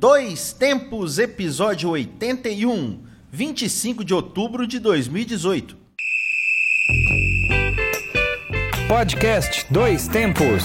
Dois Tempos, episódio 81, 25 de outubro de 2018. Podcast Dois Tempos.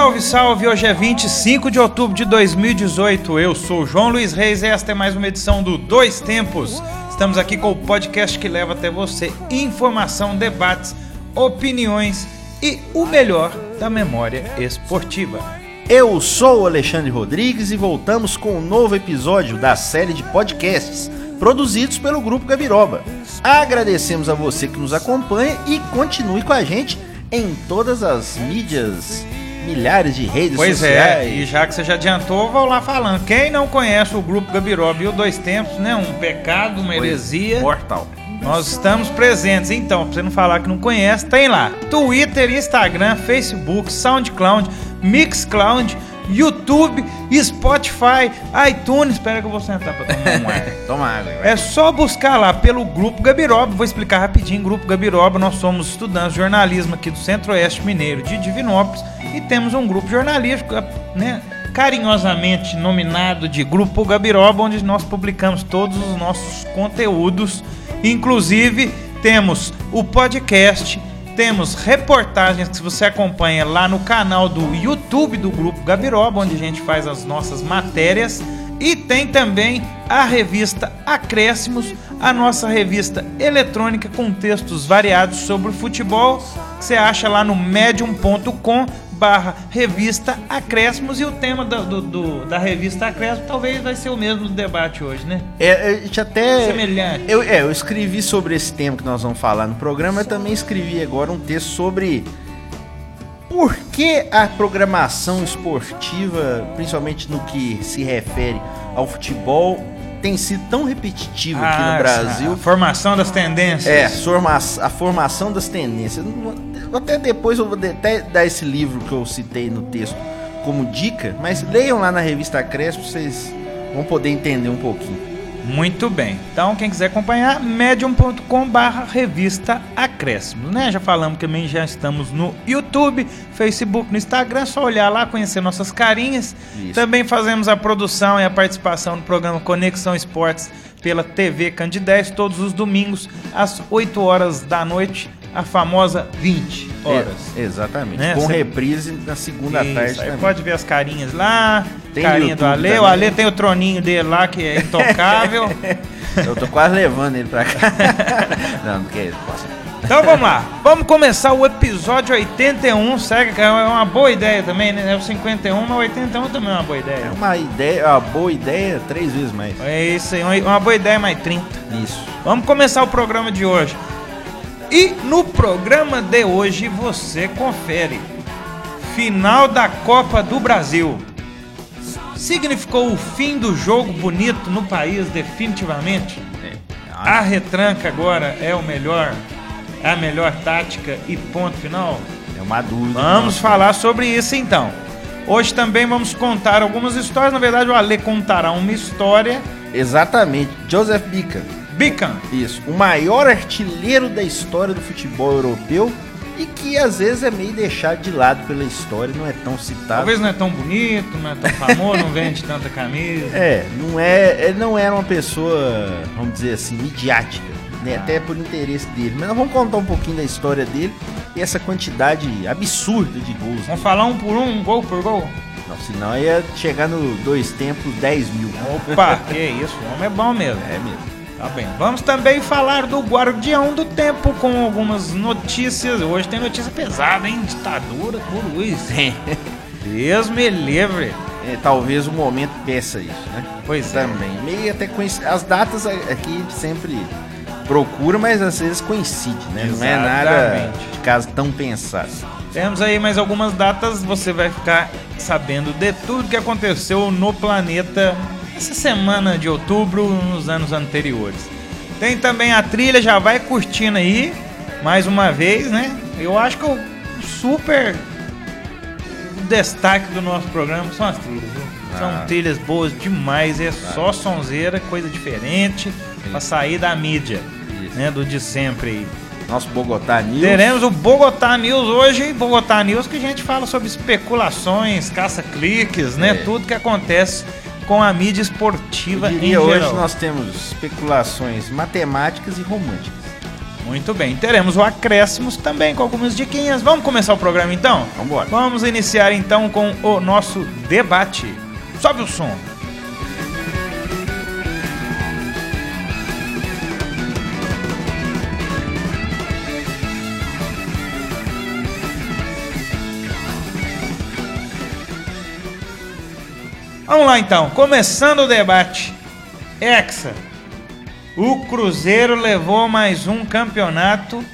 Salve, salve! Hoje é 25 de outubro de 2018. Eu sou João Luiz Reis e esta é mais uma edição do Dois Tempos. Estamos aqui com o podcast que leva até você informação, debates, opiniões e o melhor da memória esportiva. Eu sou o Alexandre Rodrigues e voltamos com um novo episódio da série de podcasts produzidos pelo Grupo Gabiroba. Agradecemos a você que nos acompanha e continue com a gente em todas as mídias, milhares de redes Pois é, sociais. e já que você já adiantou, vou lá falando. Quem não conhece o Grupo Gabiroba e o Dois Tempos, né? Um pecado, uma heresia. Mortal. Nós estamos presentes, então, pra você não falar que não conhece, tem lá. Twitter, Instagram, Facebook, SoundCloud, Mixcloud, YouTube, Spotify, iTunes. Espera que eu vou sentar pra tomar um ar. Toma água. É só buscar lá pelo Grupo Gabiroba. Vou explicar rapidinho. Grupo Gabiroba, nós somos estudantes de jornalismo aqui do Centro-Oeste Mineiro de Divinópolis e temos um grupo jornalístico, né? Carinhosamente nominado de Grupo Gabiroba, onde nós publicamos todos os nossos conteúdos. Inclusive, temos o podcast, temos reportagens que você acompanha lá no canal do YouTube do Grupo Gabiroba, onde a gente faz as nossas matérias. E tem também a revista Acréscimos, a nossa revista eletrônica com textos variados sobre futebol. que Você acha lá no medium.com barra revista Acréscimos e o tema da, do- do- da revista Acréscimos talvez vai ser o mesmo do debate hoje, né? É, a gente até. Semelhante. Eu, é, eu escrevi sobre esse tema que nós vamos falar no programa, eu também escrevi agora um texto sobre por que a programação esportiva, principalmente no que se refere ao futebol, tem sido tão repetitiva aqui Ah, no Brasil. A formação das tendências. É, a formação das tendências. Até depois eu vou até dar esse livro que eu citei no texto como dica, mas leiam lá na revista Crespo, vocês vão poder entender um pouquinho. Muito bem. Então, quem quiser acompanhar, medium.com barra revista Acréscimos, né? Já falamos que também já estamos no YouTube, Facebook, no Instagram, é só olhar lá, conhecer nossas carinhas. Isso. Também fazemos a produção e a participação no programa Conexão Esportes pela TV Candidez, todos os domingos, às 8 horas da noite, a famosa 20 horas. É, exatamente. Né? Com Cê- reprise na segunda Isso, tarde aí também. pode ver as carinhas lá, Tem carinha do Ale, o também. Ale tem o troninho dele lá que é intocável. Eu tô quase levando ele pra cá. não, não quer. Posso. Então vamos lá, vamos começar o episódio 81, segue que é uma boa ideia também, né? É o 51, mas o 81 também é uma boa É ideia. uma ideia, uma boa ideia, três vezes mais. É isso aí, uma boa ideia mais 30. Isso. Vamos começar o programa de hoje. E no programa de hoje você confere. Final da Copa do Brasil. Significou o fim do jogo bonito no país definitivamente? A retranca agora é o melhor, é a melhor tática e ponto final? É uma dúvida. Vamos Nossa. falar sobre isso então. Hoje também vamos contar algumas histórias. Na verdade, o Ale contará uma história. Exatamente. Joseph Bican. Bican. Isso. O maior artilheiro da história do futebol europeu e que às vezes é meio deixado de lado pela história, não é tão citado. Talvez não é tão bonito, não é tão famoso, não vende tanta camisa. É, não é, ele não era uma pessoa, vamos dizer assim, midiática, né? Até por interesse dele. Mas nós vamos contar um pouquinho da história dele e essa quantidade absurda de gols. Vamos falar um por um, um gol por gol? Não, senão ia chegar no dois tempos 10 mil. Opa, que isso, o homem é bom mesmo. É mesmo. Tá bem. Vamos também falar do Guardião do Tempo com algumas notícias. Hoje tem notícia pesada, hein? Ditadura do Luiz. Deus me livre. É, talvez o momento peça isso, né? Pois é. Também. Meio até coinc... As datas aqui sempre procura, mas às vezes coincide, né? Não é nada Exatamente. de caso tão pensado. Temos aí mais algumas datas, você vai ficar sabendo de tudo que aconteceu no planeta essa semana de outubro, nos anos anteriores. Tem também a trilha, já vai curtindo aí, mais uma vez, né? Eu acho que o super destaque do nosso programa são as trilhas, viu? São Ah. trilhas boas demais, é só sonzeira, coisa diferente, pra sair da mídia, Isso. né? Do de sempre aí. Nosso Bogotá News. Teremos o Bogotá News hoje, Bogotá News que a gente fala sobre especulações, caça-cliques, né? É. Tudo que acontece com a mídia esportiva em geral. hoje nós temos especulações matemáticas e românticas. Muito bem, teremos o acréscimos também com algumas diquinhas. Vamos começar o programa então? Vambora. Vamos iniciar então com o nosso debate. Sobe o som. Vamos lá então, começando o debate. Hexa, o Cruzeiro levou mais um campeonato,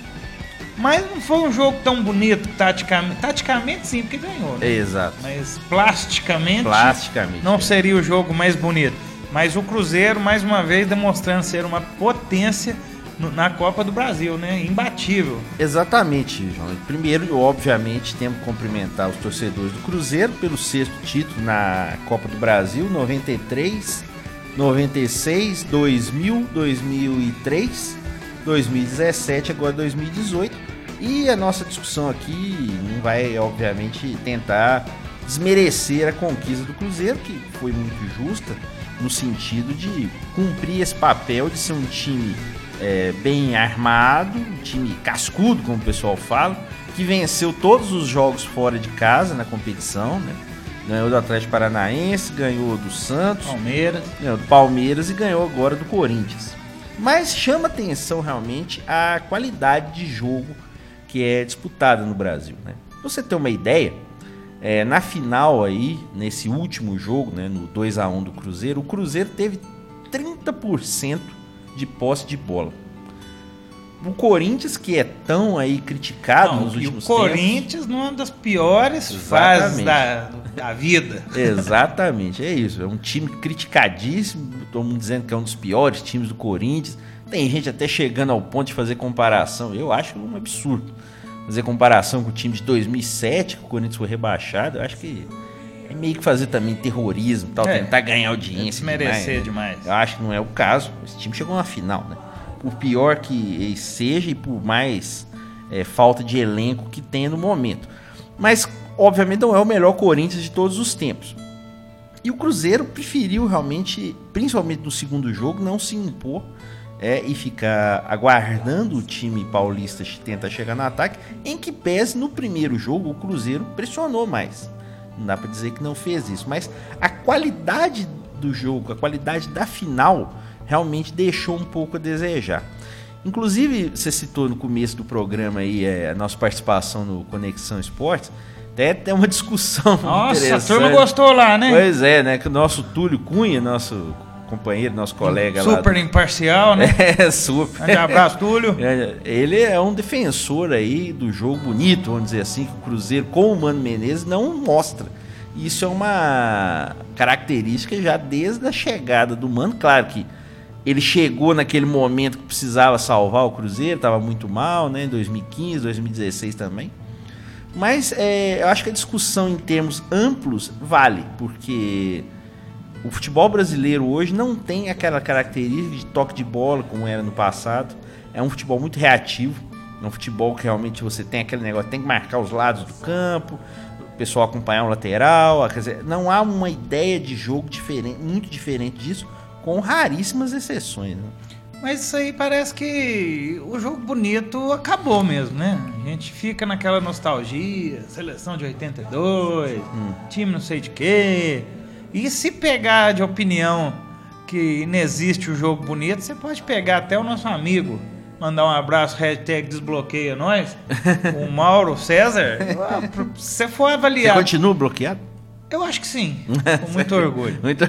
mas não foi um jogo tão bonito taticamente. Taticamente sim, porque ganhou. né? Exato. Mas plasticamente Plasticamente. não seria o jogo mais bonito. Mas o Cruzeiro, mais uma vez, demonstrando ser uma potência na Copa do Brasil, né? Imbatível. Exatamente, João. Primeiro, obviamente, temos que cumprimentar os torcedores do Cruzeiro pelo sexto título na Copa do Brasil, 93, 96, 2000, 2003, 2017, agora 2018. E a nossa discussão aqui não vai, obviamente, tentar desmerecer a conquista do Cruzeiro, que foi muito justa, no sentido de cumprir esse papel de ser um time é, bem armado, um time cascudo, como o pessoal fala, que venceu todos os jogos fora de casa na competição, né? Ganhou do Atlético Paranaense, ganhou do Santos, Palmeiras. ganhou do Palmeiras e ganhou agora do Corinthians. Mas chama atenção realmente a qualidade de jogo que é disputada no Brasil. Né? Pra você ter uma ideia, é, na final aí, nesse último jogo, né, no 2 a 1 do Cruzeiro, o Cruzeiro teve 30% de posse de bola. O Corinthians, que é tão aí criticado Não, nos e o últimos Corinthians numa das piores fases da, da vida. Exatamente, é isso. É um time criticadíssimo. Todo mundo dizendo que é um dos piores times do Corinthians. Tem gente até chegando ao ponto de fazer comparação. Eu acho um absurdo. Fazer comparação com o time de 2007, que o Corinthians foi rebaixado. Eu acho que é meio que fazer também terrorismo, tal, É. tentar ganhar audiência. Desmerecer né? demais. Eu acho que não é o caso. Esse time chegou na final, né? Por pior que seja e por mais é, falta de elenco que tem no momento. Mas, obviamente, não é o melhor Corinthians de todos os tempos. E o Cruzeiro preferiu realmente, principalmente no segundo jogo, não se impor é, e ficar aguardando o time paulista tentar chegar no ataque, em que pese no primeiro jogo o Cruzeiro pressionou mais. Não dá pra dizer que não fez isso, mas a qualidade do jogo, a qualidade da final, realmente deixou um pouco a desejar. Inclusive, você citou no começo do programa aí é, a nossa participação no Conexão Esportes, até tem uma discussão Nossa, a turma gostou lá, né? Pois é, né? Que o nosso Túlio Cunha, nosso companheiro, nosso colega lá. Super do- imparcial, né? É, super. Grande abraço, Túlio. É, Ele é um defensor aí do jogo bonito, vamos dizer assim, que o Cruzeiro com o Mano Menezes não mostra. Isso é uma característica já desde a chegada do Mano. Claro que ele chegou naquele momento que precisava salvar o Cruzeiro, estava muito mal, né? Em 2015, 2016 também. Mas é, eu acho que a discussão em termos amplos vale, porque o futebol brasileiro hoje não tem aquela característica de toque de bola como era no passado. É um futebol muito reativo. É um futebol que realmente você tem aquele negócio, tem que marcar os lados do campo, o pessoal acompanhar o lateral. Quer dizer, não há uma ideia de jogo diferente, muito diferente disso, com raríssimas exceções. Né? Mas isso aí parece que o jogo bonito acabou mesmo, né? A gente fica naquela nostalgia, seleção de 82, time não sei de quê. E se pegar de opinião que não existe o jogo bonito, você pode pegar até o nosso amigo, mandar um abraço, hashtag desbloqueia nós, o Mauro César. Se você for Você avaliar, continua bloqueado? eu acho que sim, com muito orgulho. Muito...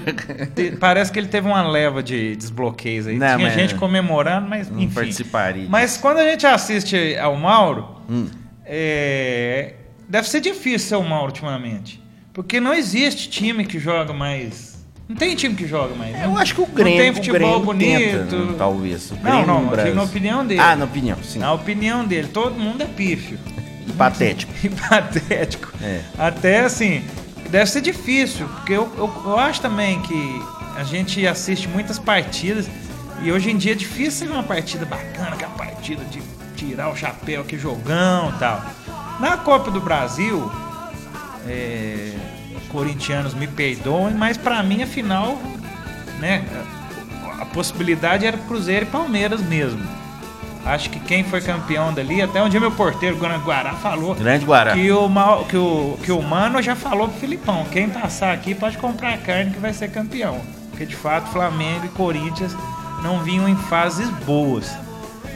Parece que ele teve uma leva de desbloqueios aí. Não, Tinha gente comemorando, mas Não enfim. participaria. Mas quando a gente assiste ao Mauro, Hum. é, deve ser difícil ser o Mauro ultimamente. Porque não existe time que joga mais Não tem time que joga mais. Eu não, acho que o não Grêmio, tem o futebol bonito. tenta, né, talvez. O Não, não, Brasil. na opinião dele. Ah, na opinião, sim. Na opinião dele, todo mundo é pífio. E patético. E patético. É. Até assim, deve ser difícil, porque eu, eu, eu acho também que a gente assiste muitas partidas e hoje em dia é difícil ver uma partida bacana, que é a partida de tirar o chapéu, que jogão e tal. Na Copa do Brasil, é, corintianos me perdoem, mas pra mim a final, né, a, possibilidade era Cruzeiro e Palmeiras mesmo. Acho que quem foi campeão dali, até um dia meu porteiro, Guará Guará, falou Grande Guará. que o, Mal- que, o, que o Mano já falou pro Filipão: quem passar aqui pode comprar carne que vai ser campeão. Porque de fato Flamengo e Corinthians não vinham em fases boas.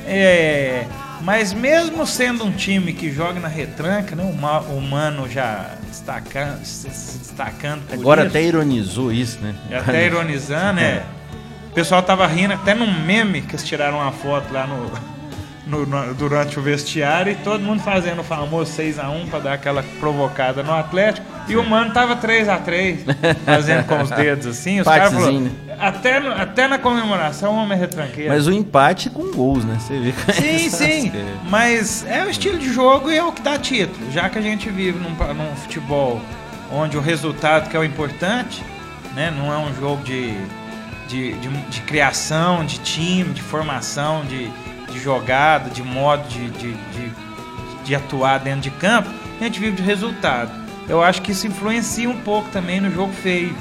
É, mas mesmo sendo um time que joga na retranca, né, o Mano já destacando, se destacando Agora isso. até ironizou isso, né? E até ironizando, é. O pessoal tava rindo até num meme que eles tiraram uma foto lá no, no- no- durante o vestiário e todo mundo fazendo o famoso 6x1 pra dar aquela provocada no Atlético. E o mano tava 3x3, fazendo com os dedos assim. Os caras falaram, Empatezinho, até, até na comemoração o homem é retranqueiro. Mas o empate com gols, né? Você vê que Sim, essas- sim. Mas é o estilo de jogo e é o que dá título. Já que a gente vive num, num futebol onde o resultado que é o importante, né? Não é um jogo de, de, de, de criação, de time, de formação, de, de jogada, de modo de, de, de, de atuar dentro de campo. A gente vive de resultado. Eu acho que isso influencia um pouco também no jogo feio.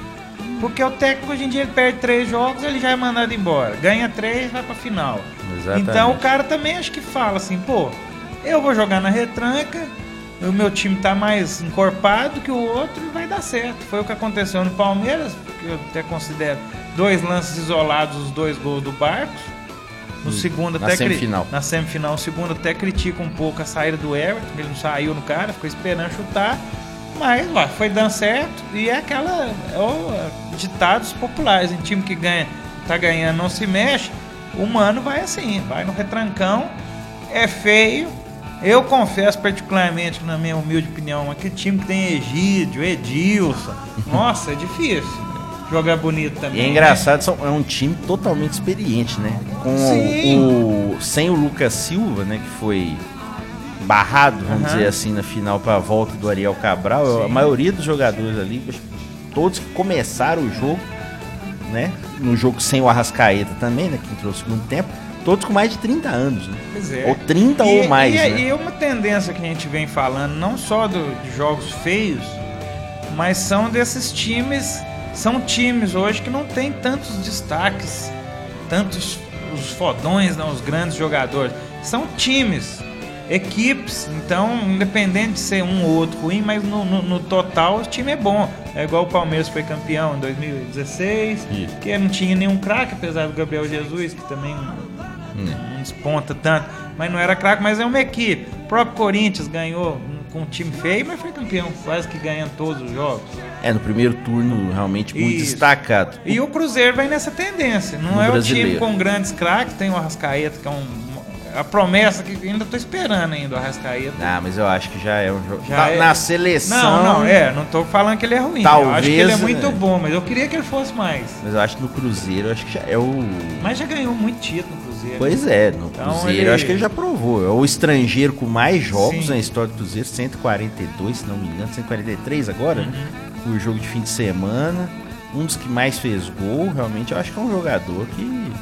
Porque o técnico hoje em dia ele perde três jogos, ele já é mandado embora. Ganha três, vai pra final. Exatamente. Então o cara também acho que fala assim, pô, eu vou jogar na retranca, o meu time tá mais encorpado que o outro e vai dar certo. Foi o que aconteceu no Palmeiras, que eu até considero dois lances isolados, os dois gols do Barcos. No segundo na até cri- semifinal. Na semifinal, o segundo até critica um pouco a saída do Everton, ele não saiu no cara, ficou esperando chutar. Mas ó, foi dando certo e é aquela. É o, ditados populares. Em time que ganha, tá ganhando, não se mexe. O mano vai assim, vai no retrancão, é feio. Eu confesso particularmente, na minha humilde opinião, aquele time que tem Egídio, Edilson. Nossa, é difícil. Jogar bonito E também. é engraçado, são- é um time totalmente experiente, né? Com Sim. o, sem o Lucas Silva, né? Que foi barrado, vamos Aham. dizer assim, na final para a volta do Ariel Cabral. A Sim. maioria dos jogadores ali, todos que começaram o jogo, né? No jogo sem o Arrascaeta também, né? Que entrou no segundo tempo. Todos com mais de 30 anos, né? Pois é. Ou 30 E- ou mais, e, né? E uma tendência que a gente vem falando, não só do- de jogos feios, mas são desses times. São times hoje que não tem tantos destaques, tantos os fodões, não, os grandes jogadores. São times, equipes. Então, independente de ser um ou outro ruim, mas no, no- no total o time é bom. É igual o Palmeiras foi campeão em 2016, Isso. que não tinha nenhum craque, apesar do Gabriel Jesus, que também Hum. não desponta tanto, mas não era craque, mas é uma equipe. O próprio Corinthians ganhou com um time feio, mas foi campeão, quase que ganhando todos os jogos. É, no primeiro turno realmente muito Isso. destacado. E o Cruzeiro vai nessa tendência. Não No é o brasileiro. time com grandes craques, tem o Arrascaeta, que é um. A promessa que ainda tô esperando ainda, o Arrascaeta. Ah, mas eu acho que já é um jogo. Na, é. na seleção. Não, não, é, não tô falando que ele é ruim. eu acho que ele é Talvez, muito é. bom, mas eu queria que ele fosse mais. Mas eu acho que no Cruzeiro, eu acho que já é o. Mas já ganhou muito título no Cruzeiro. Pois é, no Então, Cruzeiro ele- eu acho que ele já provou. É o estrangeiro com mais jogos Sim. na história do Cruzeiro, 142, se não me engano, 143 agora, né? Uhum. O jogo de fim de semana. Um dos que mais fez gol, realmente, eu acho que é um jogador que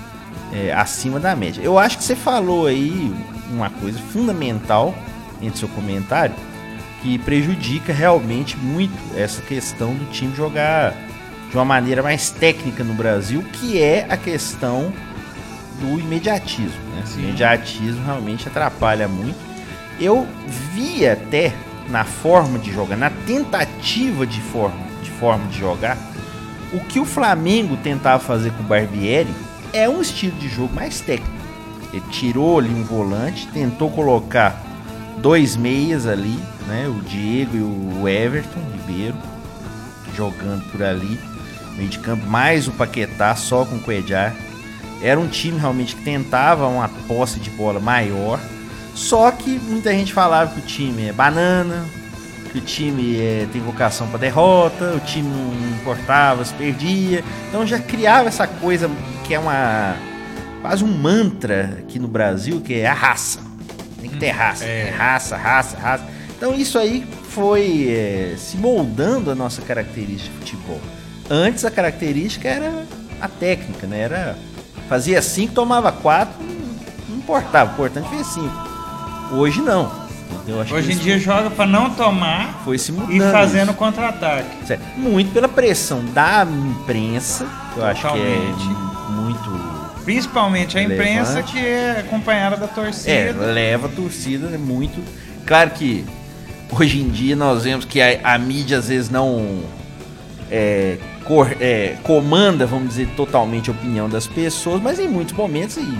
é acima da média. Eu acho que você falou aí uma coisa fundamental entre seu comentário que prejudica realmente muito essa questão do time jogar de uma maneira mais técnica no Brasil, que é a questão do imediatismo. Né? O imediatismo realmente atrapalha muito. Eu vi até na forma de jogar, na tentativa de forma de, forma de jogar, o que o Flamengo tentava fazer com o Barbieri é um estilo de jogo mais técnico. Ele tirou ali um volante, tentou colocar dois meias ali, né? O Diego e o Everton Ribeiro jogando por ali. Meio de campo, mais o Paquetá só com o Cuejar. Era um time realmente que tentava uma posse de bola maior. Só que muita gente falava que o time é banana, que o time é, tem vocação para derrota, o time não importava, se perdia. Então já criava essa coisa que é uma quase um mantra aqui no Brasil, que é a raça. Tem que ter raça, é. é raça, raça, raça. Então isso aí foi é, se moldando a nossa característica de futebol. Antes a característica era a técnica, né? Era fazia cinco, tomava quatro, não importava, o importante foi cinco. Hoje não. Hoje em dia joga pra não tomar foi se mudando. e fazendo contra-ataque. Muito pela pressão da imprensa, que eu acho que é Totalmente. Principalmente a imprensa Relevante. que é acompanhada da torcida. É, leva a torcida né, muito. Claro que hoje em dia nós vemos que a, a mídia às vezes não é, cor- é, comanda, vamos dizer, totalmente a opinião das pessoas, mas em muitos momentos, e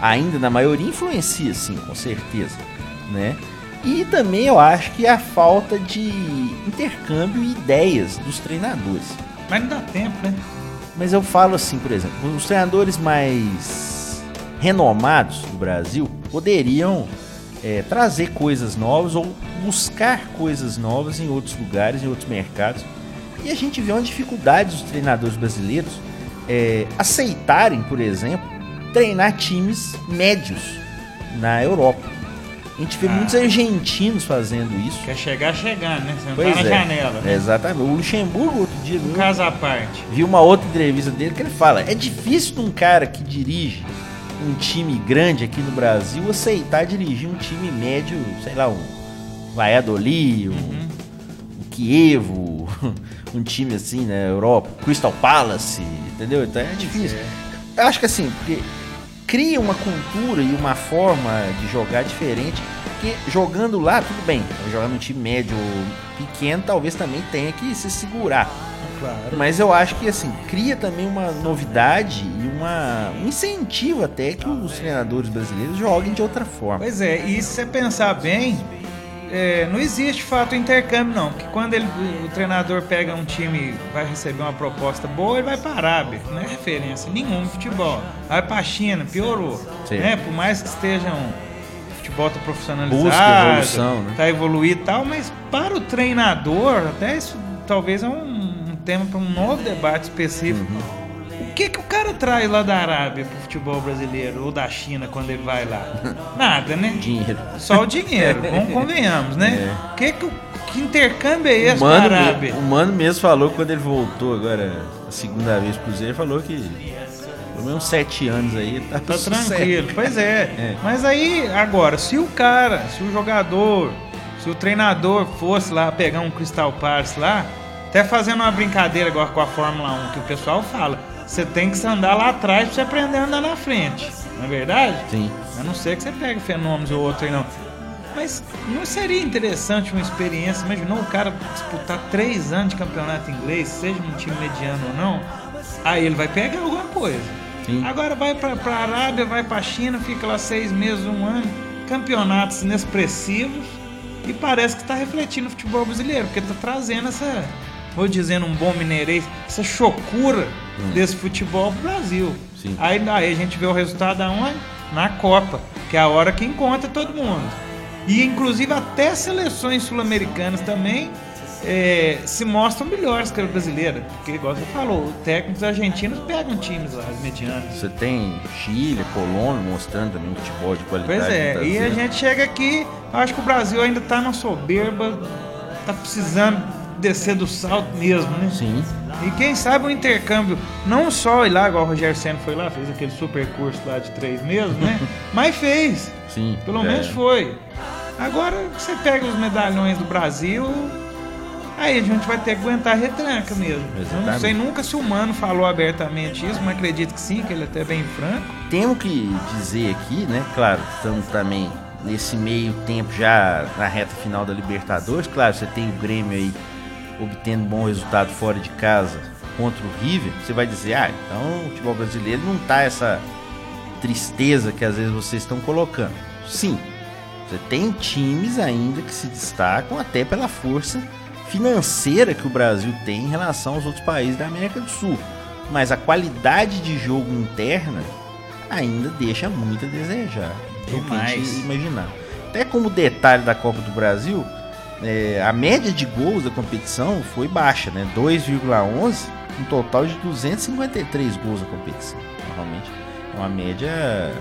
ainda na maioria, influencia sim, com certeza. Né? E também eu acho que a falta de intercâmbio e ideias dos treinadores. Mas não dá tempo, né? Mas eu falo assim, por exemplo, os treinadores mais renomados do Brasil poderiam é, trazer coisas novas ou buscar coisas novas em outros lugares, em outros mercados. E a gente vê uma dificuldade dos treinadores brasileiros é, aceitarem, por exemplo, treinar times médios na Europa. A gente vê Ah. muitos argentinos fazendo isso. Quer chegar chegando, né? Você não Pois tá na é, janela. Né? exatamente. O Luxemburgo outro dia Um viu, caso à parte. vi uma outra entrevista dele que ele fala: é difícil de um cara que dirige um time grande aqui no Brasil aceitar dirigir um time médio, sei lá, um Valladolid, um, Uhum. um Kievo, um time assim na Europa, Crystal Palace, entendeu? Então é difícil. Eu acho que assim, porque cria uma cultura e uma forma de jogar diferente. Porque jogando lá, tudo bem. Jogar num time médio ou pequeno, talvez também tenha que se segurar. Claro. Mas eu acho que assim, cria também uma novidade e uma, um incentivo até que os treinadores brasileiros joguem de outra forma. Pois é, e se você pensar bem, é, não existe de fato intercâmbio não, porque quando ele, o treinador pega um time vai receber uma proposta boa, ele vai para a Arábia, não é referência nenhuma no futebol. Vai para a China, piorou. Sim. Né? Por mais que estejam futebol tá profissionalizado, Busca evolução, né? tá evoluído e tal, mas para o treinador, até isso talvez é um, um tema para um novo debate específico. Uhum. O que que o cara traz lá da Arábia pro futebol brasileiro ou da China quando ele vai lá? Nada, né? Dinheiro. Só o dinheiro, vamos convenhamos, né? Que, que, que intercâmbio é esse mano, com a Arábia? o Mano mesmo falou quando ele voltou agora, a segunda vez pro Cruzeiro, falou que pelo menos sete anos aí tá, Tá tranquilo, pois é. É. Mas aí, agora, se o cara, se o jogador, se o treinador fosse lá pegar um Crystal Palace lá, até fazendo uma brincadeira agora com a Fórmula 1, que o pessoal fala, você tem que andar lá atrás pra você aprender a andar na frente. Não é verdade? Sim. A não ser que você pegue fenômenos ou outro aí não. Mas não seria interessante uma experiência? Imaginou o cara disputar três anos de campeonato inglês, seja num time mediano ou não? Aí ele vai pegar alguma coisa. Sim. Agora vai pra, pra Arábia, vai pra China, fica lá seis meses, um ano, campeonatos inexpressivos e parece que está refletindo o futebol brasileiro, porque tá trazendo essa, vou dizendo um bom mineirês, essa chocura desse futebol pro Brasil. Sim. Aí, aí a gente vê o resultado aonde? Na Copa, que é a hora que encontra todo mundo. E inclusive até seleções sul-americanas também é, se mostram melhores que a brasileira. Porque, igual você falou, técnicos argentinos pegam times lá, medianos. Você tem Chile, Colômbia mostrando também um futebol de qualidade. Pois é, e a gente chega aqui, acho que o Brasil ainda tá na soberba, tá precisando descer do salto mesmo, né? Sim. E quem sabe o intercâmbio, não só ir lá, igual o Rogério Senna foi lá, fez aquele super curso lá de três meses, né? Mas fez. Sim. Pelo é. menos foi. Agora você pega os medalhões do Brasil, aí a gente vai ter que aguentar a retranca mesmo. Eu não Exatamente. sei nunca se o Mano falou abertamente isso, mas acredito que sim, que ele é até bem franco. Temos que dizer aqui, né? Claro, estamos também nesse meio tempo já na reta final da Libertadores. Claro, você tem o Grêmio aí obtendo bom resultado fora de casa contra o River. Você vai dizer, ah, então o futebol brasileiro não tá essa tristeza que às vezes vocês estão colocando. Sim, você tem times ainda que se destacam até pela força financeira que o Brasil tem em relação aos outros países da América do Sul. Mas a qualidade de jogo interna ainda deixa muito a desejar do que a gente Demais. imaginar. Até como detalhe da Copa do Brasil, é, a média de gols da competição foi baixa, né? 2,11, um total de 253 gols da competição. Realmente é uma média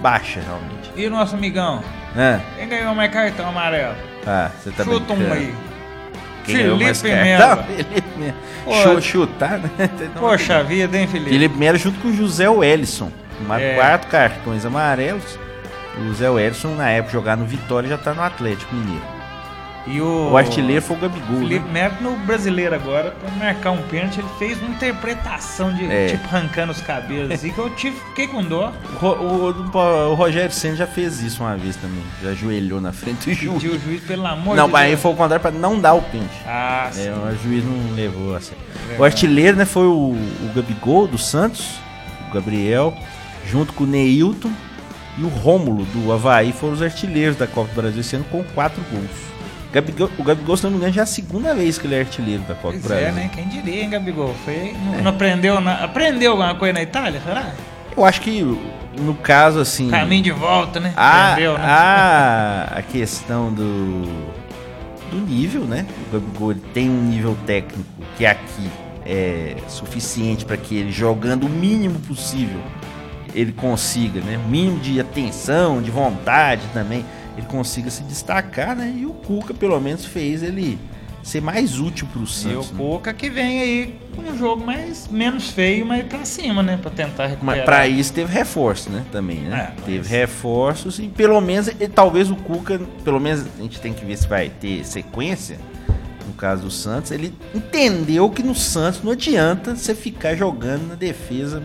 baixa, realmente. E o nosso amigão? Ah, Quem ganhou mais cartão amarelo? ah, você tá Chuta um brincando. aí. Quem Felipe? Melo. Felipe Melo. Pô, Chutar, né? Poxa vida, hein, Felipe? Felipe Melo junto com o José Wellison. É. Quatro cartões amarelos. O José Wellison, na época, jogar no Vitória, já tá no Atlético Mineiro. E o, O artilheiro foi o Gabigol. né? Felipe Melo no brasileiro agora, pra marcar um pênalti, ele fez uma interpretação de É. tipo arrancando os cabelos, assim, que eu tive, fiquei com dó. O, o- o Rogério Senna já fez isso uma vez também. Já ajoelhou na frente do juiz. O juiz, pelo amor Não, de mas aí Deus. foi o contrário pra não dar o pênalti. Ah, sim. É, o juiz não levou a sério. Legal. O artilheiro né, foi o, o Gabigol do Santos, o Gabriel, junto com o Neilton e o Rômulo do Havaí foram os artilheiros da Copa do Brasil esse ano com quatro gols. Gabigol- o Gabigol, se não me engano, já é a segunda vez que ele é artilheiro da Copa do Pois Brasil. é, né? Quem diria, hein, Gabigol? Foi, não, não aprendeu, aprendeu alguma coisa na Itália, será? Eu acho que no caso assim. Caminho de volta, né? a, aprendeu, né? a, a questão do, do nível, né? O Gabigol tem um nível técnico que aqui é suficiente para que ele jogando o mínimo possível ele consiga, né? O mínimo de atenção, de vontade também, ele consiga se destacar, né? E o Cuca pelo menos fez ele ser mais útil para o E o Santos. né? Cuca que vem aí com um jogo mais, menos feio, mas pra cima, né? Pra tentar recuperar. Mas pra isso teve reforço, né? Também, né? É, mas- Teve reforços e pelo menos, e talvez o Cuca, pelo menos a gente tem que ver se vai ter sequência. No caso do Santos, ele entendeu que no Santos não adianta você ficar jogando na defesa.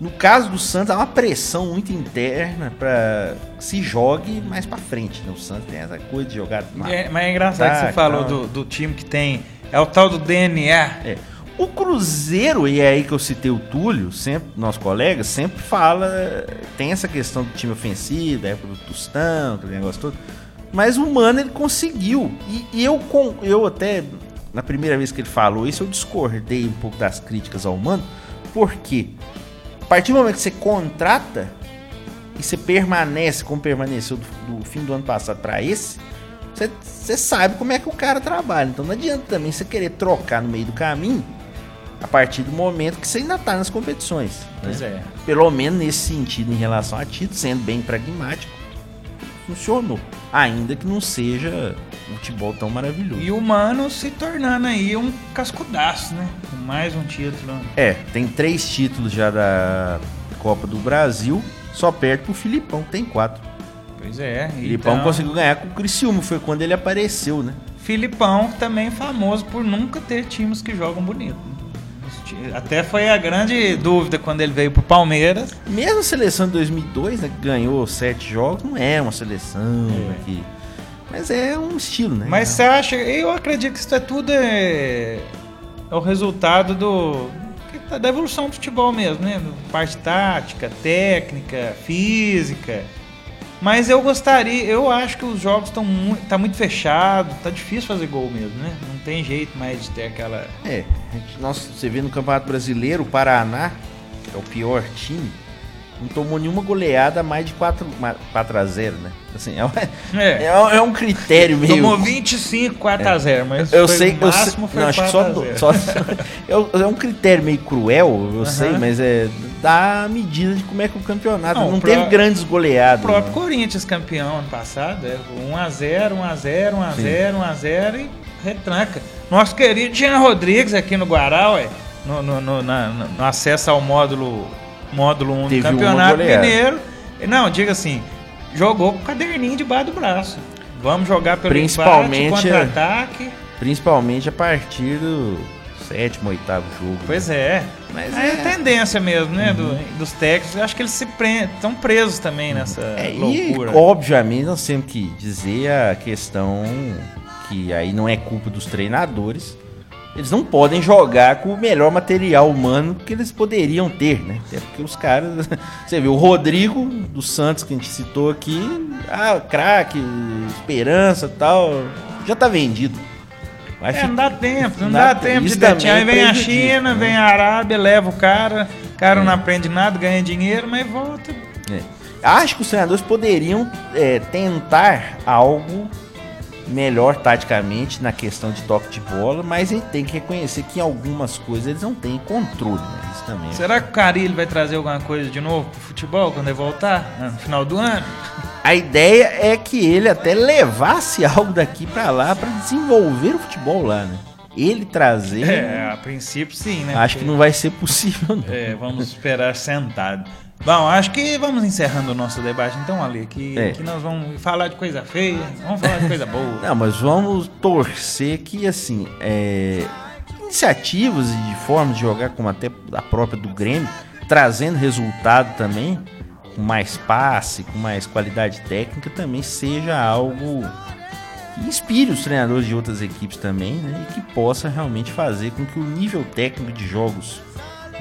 No caso do Santos, há uma pressão muito interna pra que se jogue mais pra frente. Né? O Santos tem essa coisa de jogar. É, mas é engraçado que Tá, você falou do, do time que tem. É o tal do DNA. É. O Cruzeiro, e é aí que eu citei o Túlio, sempre, nosso colega, sempre fala, tem essa questão do time ofensivo, da época do Tostão, aquele negócio todo. Mas o Mano ele conseguiu. E, e eu, com, eu até, na primeira vez que ele falou isso, eu discordei um pouco das críticas ao Mano, porque a partir do momento que você contrata e você permanece como permaneceu do, do fim do ano passado para esse, você- você sabe como é que o cara trabalha. Então não adianta também você querer trocar no meio do caminho a partir do momento que você ainda tá nas competições. né? Pois é. Pelo menos nesse sentido em relação a título, sendo bem pragmático, funcionou. Ainda que não seja um futebol tão maravilhoso. E o Mano se tornando aí um cascudaço, né? Com mais um título. É, tem três títulos já da Copa do Brasil, só perto pro Filipão, tem quatro. Pois é. O Filipão então- conseguiu ganhar com o Criciúma, foi quando ele apareceu, né? Filipão também famoso por nunca ter times que jogam bonito. Os Até foi a grande dúvida quando ele veio pro Palmeiras. Mesmo a seleção de 2002, né, que ganhou sete jogos, não é uma seleção que... Mas é um estilo, né? Mas você acha, eu acredito que isso é tudo é, é o resultado do da evolução do futebol mesmo, né? Parte tática, técnica, física. Mas eu gostaria, eu acho que os jogos estão muito, tá muito fechado, tá difícil fazer gol mesmo, né? Não tem jeito mais de ter aquela É, nós, você vê no Campeonato Brasileiro, o Paraná, que é o pior time, não tomou nenhuma goleada mais de 4, 4 a 0, né? Assim, é, um- É. é um- é critério meio... Tomou 25, 4 a 0, mas Eu sei, o eu sei, máximo foi não, acho que 4 só, a 0. só é, um- é um critério meio cruel, eu Aham. sei, mas é da medida de como é que o campeonato Não, não, teve grandes goleadas. O próprio né? Corinthians campeão ano passado, é 1x0, 1x0, 1x0, 1x0 e retranca. Nosso querido Jean Rodrigues aqui no Guará, ué, no, no, no- na- no- acesso ao módulo, módulo 1 do Teve uma Campeonato. Mineiro. Não, diga assim, jogou com o caderninho debaixo do braço. Vamos jogar pelo Principalmente- empate, contra-ataque. Principalmente a partir do sétimo, oitavo jogo. Pois né? é. Mas é, é- a tendência mesmo, né, do- dos técnicos. Eu acho que eles se estão presos também nessa É, e, loucura. obviamente, nós temos que dizer a questão que aí não é culpa dos treinadores. Eles não podem jogar com o melhor material humano que eles poderiam ter, né? Até porque os caras. Você vê, o Rodrigo do Santos, que a gente citou aqui, ah, craque, esperança e tal, já tá vendido. Vai É, ficar- não dá tempo, não, dá, dá tempo de Isso detinhar. Aí vem a China, né? vem a Arábia, leva o cara, o cara não aprende nada, ganha dinheiro, mas volta. É. Acho que os treinadores poderiam é, tentar algo melhor taticamente na questão de toque de bola, mas a gente tem que reconhecer que em algumas coisas eles não têm controle, né? Isso também. é- Será que o Carilho vai trazer alguma coisa de novo pro futebol quando ele voltar? né, No final do ano? A ideia é que ele até levasse algo daqui pra lá pra desenvolver o futebol lá, né? Ele trazer, É, a princípio sim, né? acho que não vai ser possível, não. É, vamos esperar sentado. Bom, acho que vamos encerrando o nosso debate então, Ale, que, É. que nós vamos falar de coisa feia, vamos falar de coisa boa. Não, mas vamos torcer que, assim, é, iniciativas e formas de jogar, como até a própria do Grêmio, trazendo resultado também, com mais passe, com mais qualidade técnica, também seja algo que inspire os treinadores de outras equipes também, né? E que possa realmente fazer com que o nível técnico de jogos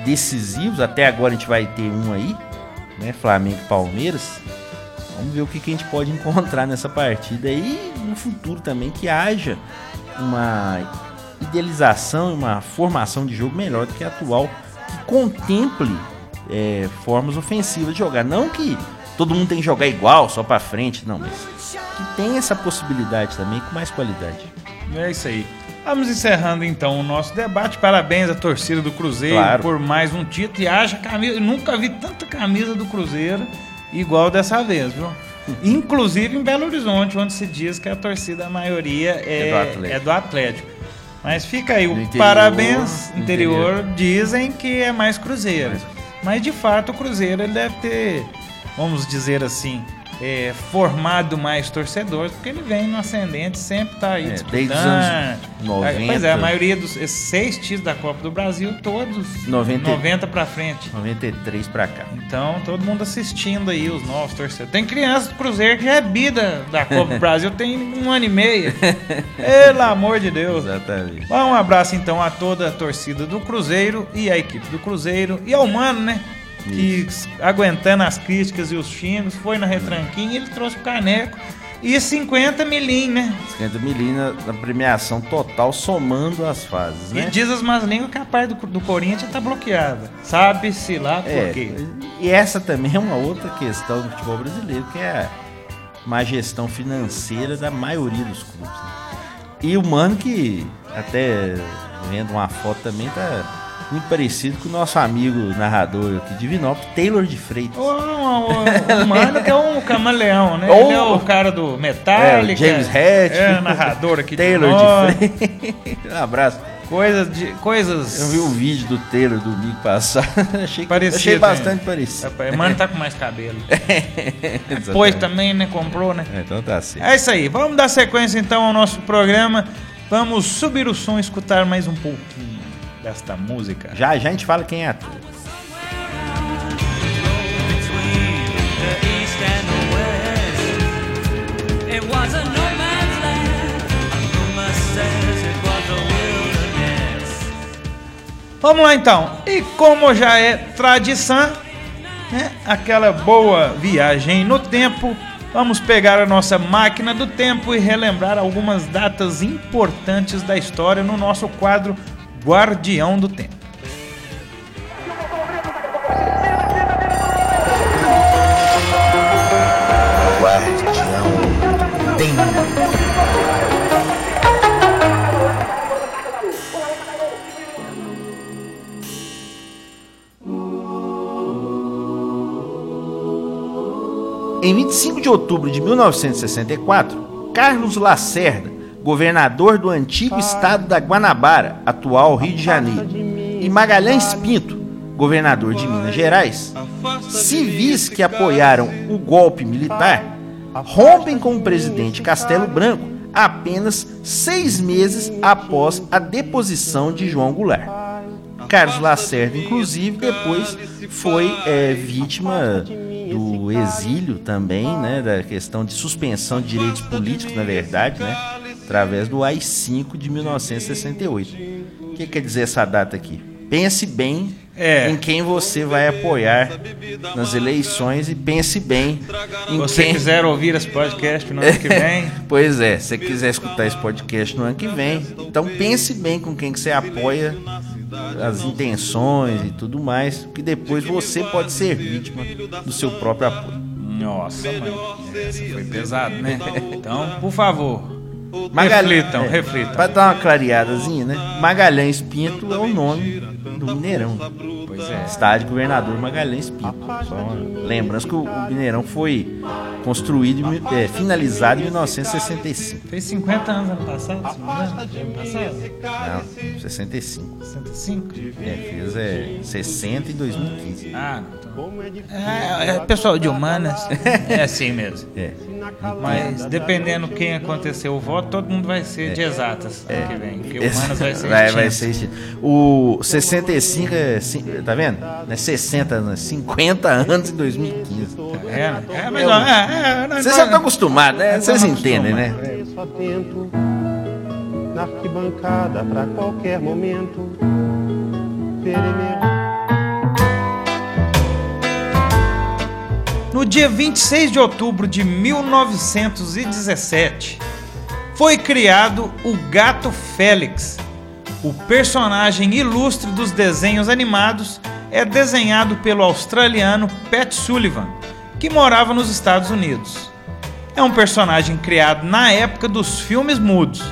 decisivos, até agora a gente vai ter um aí, né? Flamengo e Palmeiras, Vamos ver o que, que a gente pode encontrar nessa partida e no futuro também que haja uma idealização, uma formação de jogo melhor do que a atual, que contemple é, formas ofensivas de jogar. Não que todo mundo tem que jogar igual, só pra frente, não, mas que tem essa possibilidade também com mais qualidade. É isso aí. Vamos encerrando então o nosso debate. Parabéns à torcida do Cruzeiro Claro. por mais um título. E haja camisa. Eu nunca vi tanta camisa do Cruzeiro igual dessa vez, viu? Inclusive em Belo Horizonte, onde se diz que a torcida, a maioria, é, É do Atlético. é do Atlético. Mas fica aí, o interior, parabéns. no Interior, dizem que é mais Cruzeiro. Mas de fato o Cruzeiro ele deve ter, vamos dizer assim, é, formado mais torcedores, porque ele vem no ascendente, sempre tá aí É, disputando. desde os anos 90. Pois é, a maioria dos seis títulos da Copa do Brasil, todos 90. 90 pra frente. 93 pra cá. Então, todo mundo assistindo aí, os novos torcedores. Tem criança do Cruzeiro que já é bida da Copa do Brasil, tem um ano e meio. Pelo amor de Deus. Exatamente. Bom, um abraço então a toda a torcida do Cruzeiro e a equipe do Cruzeiro e ao Mano, né? Que aguentando as críticas e os xingos, foi na retranquinha e ele trouxe o caneco e 50 milim, né? 50 milina na premiação total, somando as fases, E né? diz as más línguas que a parte do, do Corinthians tá bloqueada. Sabe-se lá por É, quê. e essa também é uma outra questão do futebol brasileiro, que é a má gestão financeira da maioria dos clubes. né? E o Mano que, até vendo uma foto também, tá muito parecido com o nosso amigo narrador aqui de Vinópolis, Taylor de Freitas. O, o, o mano que é um camaleão, né? Ou- Ele é o cara do Metallica. É, o James Hetfield. É, narrador aqui Taylor nós. de Freitas. um abraço. Coisas de. Coisas. Eu vi o vídeo do Taylor domingo passado, achei, Parecia achei bastante parecido. Rapaz, mano tá com mais cabelo. Exatamente. Pois também, né? Comprou, né? É, Então tá certo. É isso aí. Vamos dar sequência então ao nosso programa. Vamos subir o som e escutar mais um pouquinho desta música. Já já a gente fala quem é wilderness. Vamos lá então. E como já é tradição, né, aquela boa viagem no tempo, vamos pegar a nossa máquina do tempo e relembrar algumas datas importantes da história no nosso quadro Guardião do Tempo. Em 25 de outubro de 1964, Carlos Lacerda, governador do antigo estado da Guanabara, atual Rio de Janeiro, e Magalhães Pinto, governador de Minas Gerais, civis que apoiaram o golpe militar, rompem com o presidente Castelo Branco apenas seis meses após a deposição de João Goulart. Carlos Lacerda, inclusive, depois foi é, vítima do exílio também, né, da questão de suspensão de direitos políticos, na verdade, né, através do AI-5 de 1968. O que quer dizer essa data aqui? Pense bem É. em quem você vai apoiar nas eleições e pense bem em Se você quem... quiser ouvir esse podcast no ano que vem, Pois é, se você quiser escutar esse podcast no ano que vem, então pense bem com quem que você apoia, as intenções e tudo mais, que depois você pode ser vítima do seu próprio apoio. Nossa, mãe. Essa foi pesado, né? Então, por favor, Reflitam, é, reflitam. Pra dar uma clareadazinha, né? Magalhães Pinto é o nome do Mineirão. Pois é. Estádio Governador Magalhães Pinto. Lembrança que o, o Mineirão foi construído, é, finalizado em 1965. Fez 50 anos ano passado, se não. Ano passado? Não, 65. 65? É, fez é, 60 em 2015. Ah, então. É, é pessoal de humanas. É assim mesmo. É. Mas dependendo quem aconteceu o voto, todo mundo vai ser de exatas ano que vem. Porque humanas vai ser vai, vai ser extinto. O 65 é. Tá vendo? Não é 60, não é 50 anos em 2015. É, é, mas é, é, nós- Vocês já estão acostumados, né? Vocês entendem, né? Atento na arquibancada pra qualquer momento. Ferimento. No dia 26 de outubro de 1917, foi criado o Gato Félix. O personagem ilustre dos desenhos animados é desenhado pelo australiano Pat Sullivan, que morava nos Estados Unidos. É um personagem criado na época dos filmes mudos.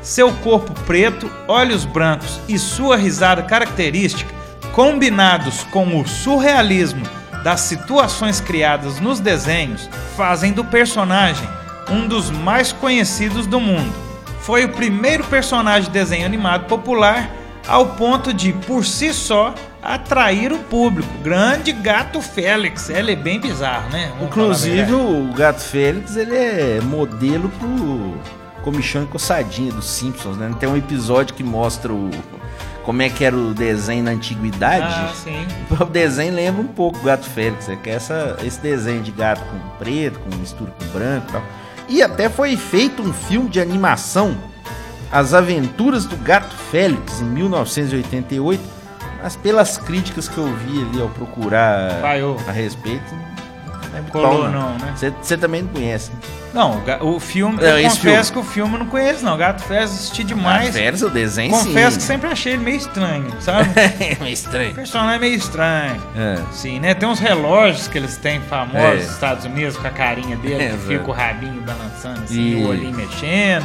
Seu corpo preto, olhos brancos e sua risada característica, combinados com o surrealismo das situações criadas nos desenhos, fazem do personagem um dos mais conhecidos do mundo. Foi o primeiro personagem de desenho animado popular ao ponto de, por si só, atrair o público. Grande gato Félix. Ele é bem bizarro, né? Vamos Inclusive, o Gato Félix, ele é modelo pro Comichão e Coçadinha dos Simpsons, né? Tem um episódio que mostra o, como é que era o desenho na antiguidade. Ah, sim. O desenho lembra um pouco o Gato Félix, é que é essa, esse desenho de gato com preto, com mistura com branco e tal. E até foi feito um filme de animação, As Aventuras do Gato Félix, em 1988, mas pelas críticas que eu vi ali ao procurar Falhou. a respeito, não é Colou bom, não, né? Você, você também não conhece. Não, o, filme, É, eu confesso que o filme eu não conheço, não. Gato Félix assisti demais. Gato Félix, o desenho confesso sim. que sempre achei ele meio estranho, sabe? é meio estranho. o personagem é meio estranho. É. Sim, né? Tem uns relógios que eles têm famosos É. nos Estados Unidos com a carinha dele, que fica o rabinho balançando assim, E- o olhinho mexendo.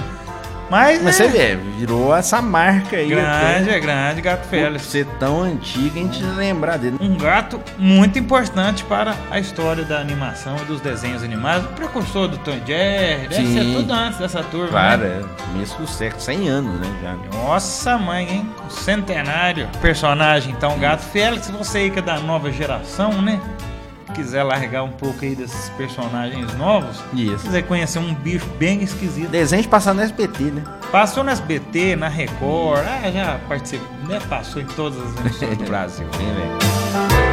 Mas, Mas né, você vê, virou essa marca aí. grande, é grande, Gato Félix. ser tão antigo, a gente lembrar dele. Um gato muito importante para a história da animação e dos desenhos animados. Precursor do Tom e Jerry, deve Sim. ser tudo antes dessa turma. Claro, né? é começo do século, 100 anos, né? Já. Nossa mãe, hein? O centenário. Personagem, então, Gato Félix. Você aí que é da nova geração, né? Quiser largar um pouco aí desses personagens novos. Isso. Quiser conhecer um bicho bem esquisito. Desenho de passar no SBT, né? Passou no SBT, na Record. Ah, já participou. Né? Passou em todas as emissoras do Brasil. Bem legal.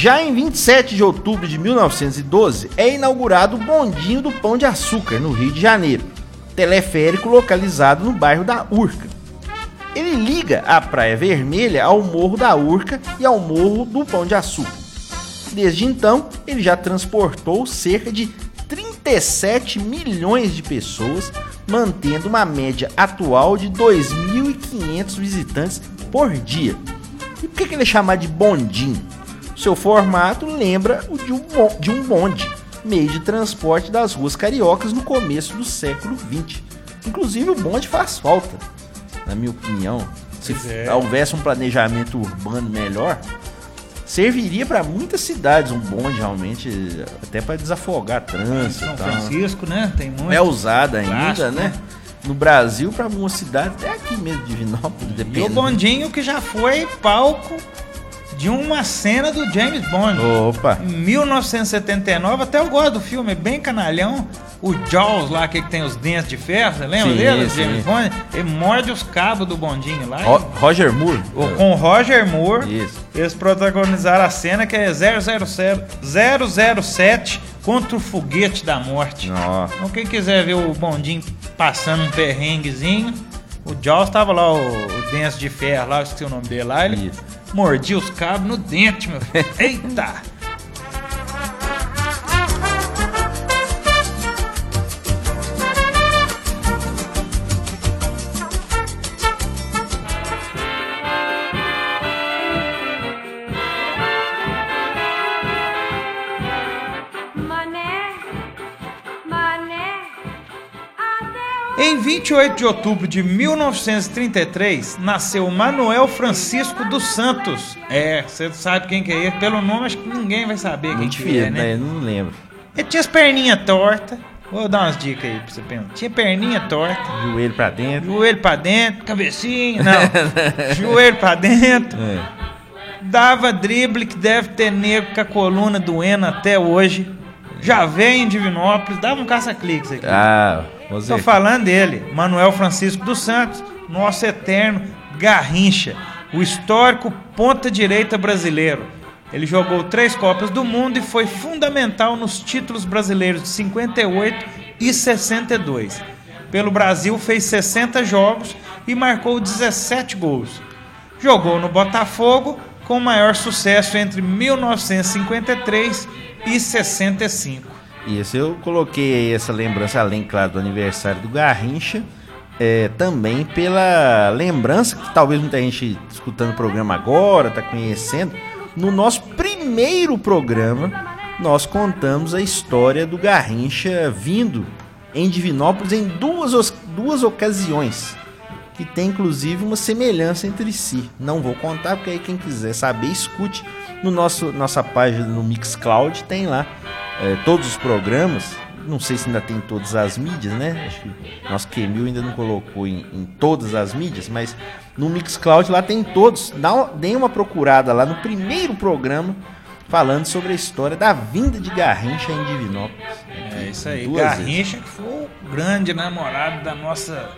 Já em 27 de outubro de 1912 é inaugurado o Bondinho do Pão de Açúcar, no Rio de Janeiro, teleférico localizado no bairro da Urca. Ele liga a Praia Vermelha ao Morro da Urca e ao Morro do Pão de Açúcar. Desde então, ele já transportou cerca de 37 milhões de pessoas, mantendo uma média atual de 2.500 visitantes por dia. E por que ele é chamado de bondinho? Seu formato lembra o de um bonde, meio de transporte das ruas cariocas no começo do século XX. Inclusive o bonde faz falta, na minha opinião. Se é. houvesse um planejamento urbano melhor, serviria para muitas cidades um bonde realmente, até para desafogar trânsito. São tal. Francisco, né? Tem muito. É usada ainda, Plástico, né? né? No Brasil, para algumas cidades, até aqui mesmo, Divinópolis, E o depende. Bondinho que já foi palco de uma cena do James Bond. Opa! Em 1979, até eu gosto do filme, é bem canalhão. O Jaws lá, que tem os dentes de ferro, você lembra Sim, dele? sim. James Bond? Ele morde os cabos do bondinho lá. Ro- Roger Moore. com o Roger Moore, Isso. eles protagonizaram a cena que é 007, 007 contra o foguete da morte. Nossa. Então quem quiser ver o bondinho passando um perrenguezinho, o Jaws tava lá, o, o dente de ferro lá, eu esqueci o nome dele lá, ele Isso. Mordia os cabos no dente, meu filho. Eita! 28 de outubro de 1933, nasceu Manuel Francisco dos Santos. É, você sabe quem que é ele. Pelo nome, acho que ninguém vai saber quem Muito que é, né? né? Não lembro. Ele tinha as perninhas tortas. Vou dar umas dicas aí pra você pensar. Tinha perninha torta, Joelho pra dentro. joelho pra dentro, cabecinha, não. joelho pra dentro. É. Dava drible que deve ter nego com a coluna doendo até hoje. Já veio em Divinópolis, dava um caça-cliques aqui. Ah, Tô falando dele, Manuel Francisco dos Santos, nosso eterno Garrincha, o histórico ponta-direita brasileiro. Ele jogou três Copas do Mundo e foi fundamental nos títulos brasileiros de 58 e 62. Pelo Brasil fez 60 jogos e marcou 17 gols. Jogou no Botafogo com maior sucesso entre 1953 e 65. Isso, eu coloquei essa lembrança, além, claro, do aniversário do Garrincha, é, também pela lembrança que talvez muita gente escutando o programa agora, tá conhecendo. No nosso primeiro programa, nós contamos a história do Garrincha vindo em Divinópolis em duas, duas ocasiões, que tem inclusive uma semelhança entre si. Não vou contar, porque aí quem quiser saber, escute no nosso nossa página no Mixcloud, tem lá é, todos os programas. Não sei se ainda tem todas as mídias, né? Acho que nosso Kemil ainda não colocou em, em todas as mídias, mas no Mixcloud lá tem todos. Dá, uma- deem uma procurada lá no primeiro programa falando sobre a história da vinda de Garrincha em Divinópolis. É isso aí. Garrincha que foi o grande namorado da nossa.